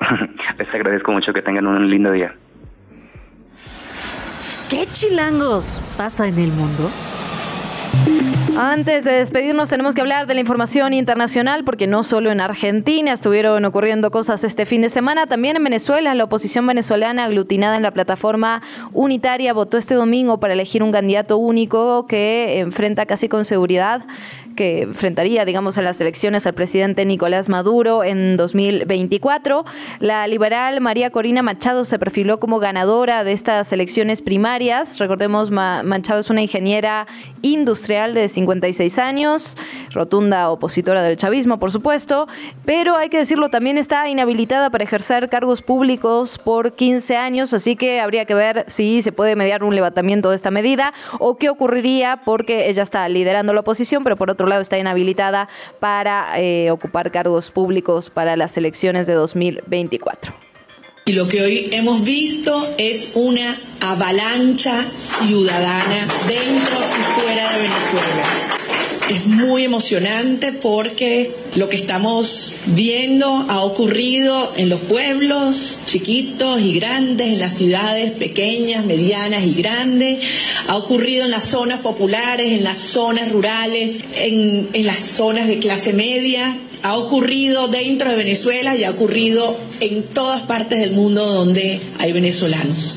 Les agradezco mucho que tengan un lindo día. ¿Qué chilangos pasa en el mundo? Antes de despedirnos tenemos que hablar de la información internacional porque no solo en Argentina estuvieron ocurriendo cosas este fin de semana, también en Venezuela. La oposición venezolana aglutinada en la plataforma unitaria votó este domingo para elegir un candidato único que enfrenta casi con seguridad que enfrentaría, digamos, a las elecciones al presidente Nicolás Maduro en 2024. La liberal María Corina Machado se perfiló como ganadora de estas elecciones primarias. Recordemos, Machado es una ingeniera industrial de 56 años, rotunda opositora del chavismo, por supuesto, pero hay que decirlo, también está inhabilitada para ejercer cargos públicos por 15 años, así que habría que ver si se puede mediar un levantamiento de esta medida o qué ocurriría porque ella está liderando la oposición, pero por otro lado está inhabilitada para eh, ocupar cargos públicos para las elecciones de 2024. Y lo que hoy hemos visto es una avalancha ciudadana dentro y fuera de Venezuela es muy emocionante porque lo que estamos viendo ha ocurrido en los pueblos chiquitos y grandes, en las ciudades pequeñas, medianas y grandes, ha ocurrido en las zonas populares, en las zonas rurales, en, en las zonas de clase media, ha ocurrido dentro de Venezuela y ha ocurrido en todas partes del mundo donde hay venezolanos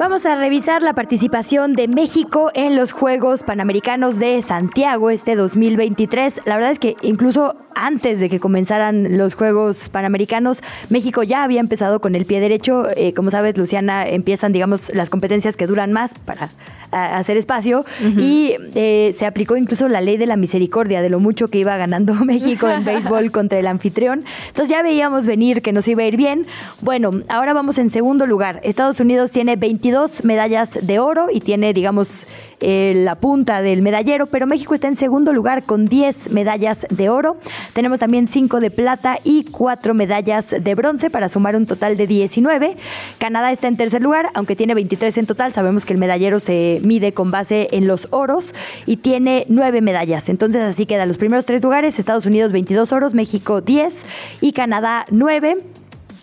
Vamos a revisar la participación de México en los Juegos Panamericanos de Santiago este 2023. La verdad es que incluso antes de que comenzaran los Juegos Panamericanos, México ya había empezado con el pie derecho. Eh, como sabes, Luciana, empiezan, digamos, las competencias que duran más para hacer espacio y eh, se aplicó incluso la ley de la misericordia de lo mucho que iba ganando México en béisbol contra el anfitrión. Entonces ya veíamos venir que nos iba a ir bien. Bueno, ahora vamos en segundo lugar. Estados Unidos tiene 22 medallas de oro y tiene, digamos, eh, la punta del medallero, pero México está en segundo lugar con 10 medallas de oro. Tenemos también 5 de plata y 4 medallas de bronce para sumar un total de 19. Canadá está en tercer lugar, aunque tiene 23 en total. Sabemos que el medallero se mide con base en los oros y tiene 9 medallas. Entonces así quedan los primeros tres lugares. Estados Unidos 22 oros, México 10 y Canadá 9.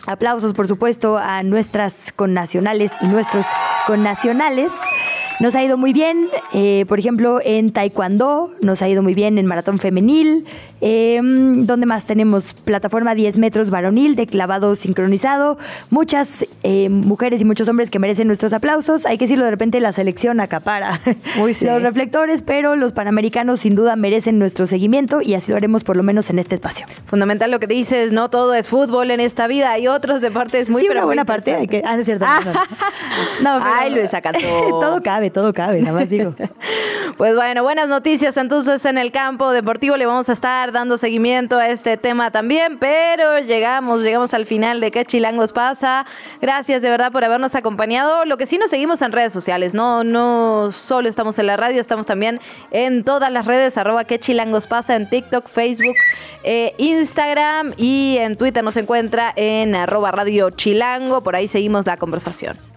Aplausos, por supuesto, a nuestras connacionales y nuestros connacionales. Nos ha ido muy bien, eh, por ejemplo, en Taekwondo, nos ha ido muy bien en maratón femenil. Eh, ¿Dónde más tenemos? Plataforma 10 metros varonil de clavado sincronizado. Muchas eh, mujeres y muchos hombres que merecen nuestros aplausos. Hay que decirlo, de repente la selección acapara los reflectores, pero los panamericanos sin duda merecen nuestro seguimiento y así lo haremos por lo menos en este espacio. Fundamental lo que dices, no todo es fútbol en esta vida, hay otros deportes muy Sí, una buena parte. Hay que, ah, es cierto. no, Ay, Luisa Cantó. todo cabe todo cabe, nada más digo. pues bueno, buenas noticias entonces en el campo deportivo. Le vamos a estar dando seguimiento a este tema también, pero llegamos, llegamos al final de qué chilangos pasa. Gracias de verdad por habernos acompañado. Lo que sí nos seguimos en redes sociales, no, no solo estamos en la radio, estamos también en todas las redes, arroba qué chilangos pasa, en TikTok, Facebook, eh, Instagram y en Twitter nos encuentra en arroba radio chilango. Por ahí seguimos la conversación.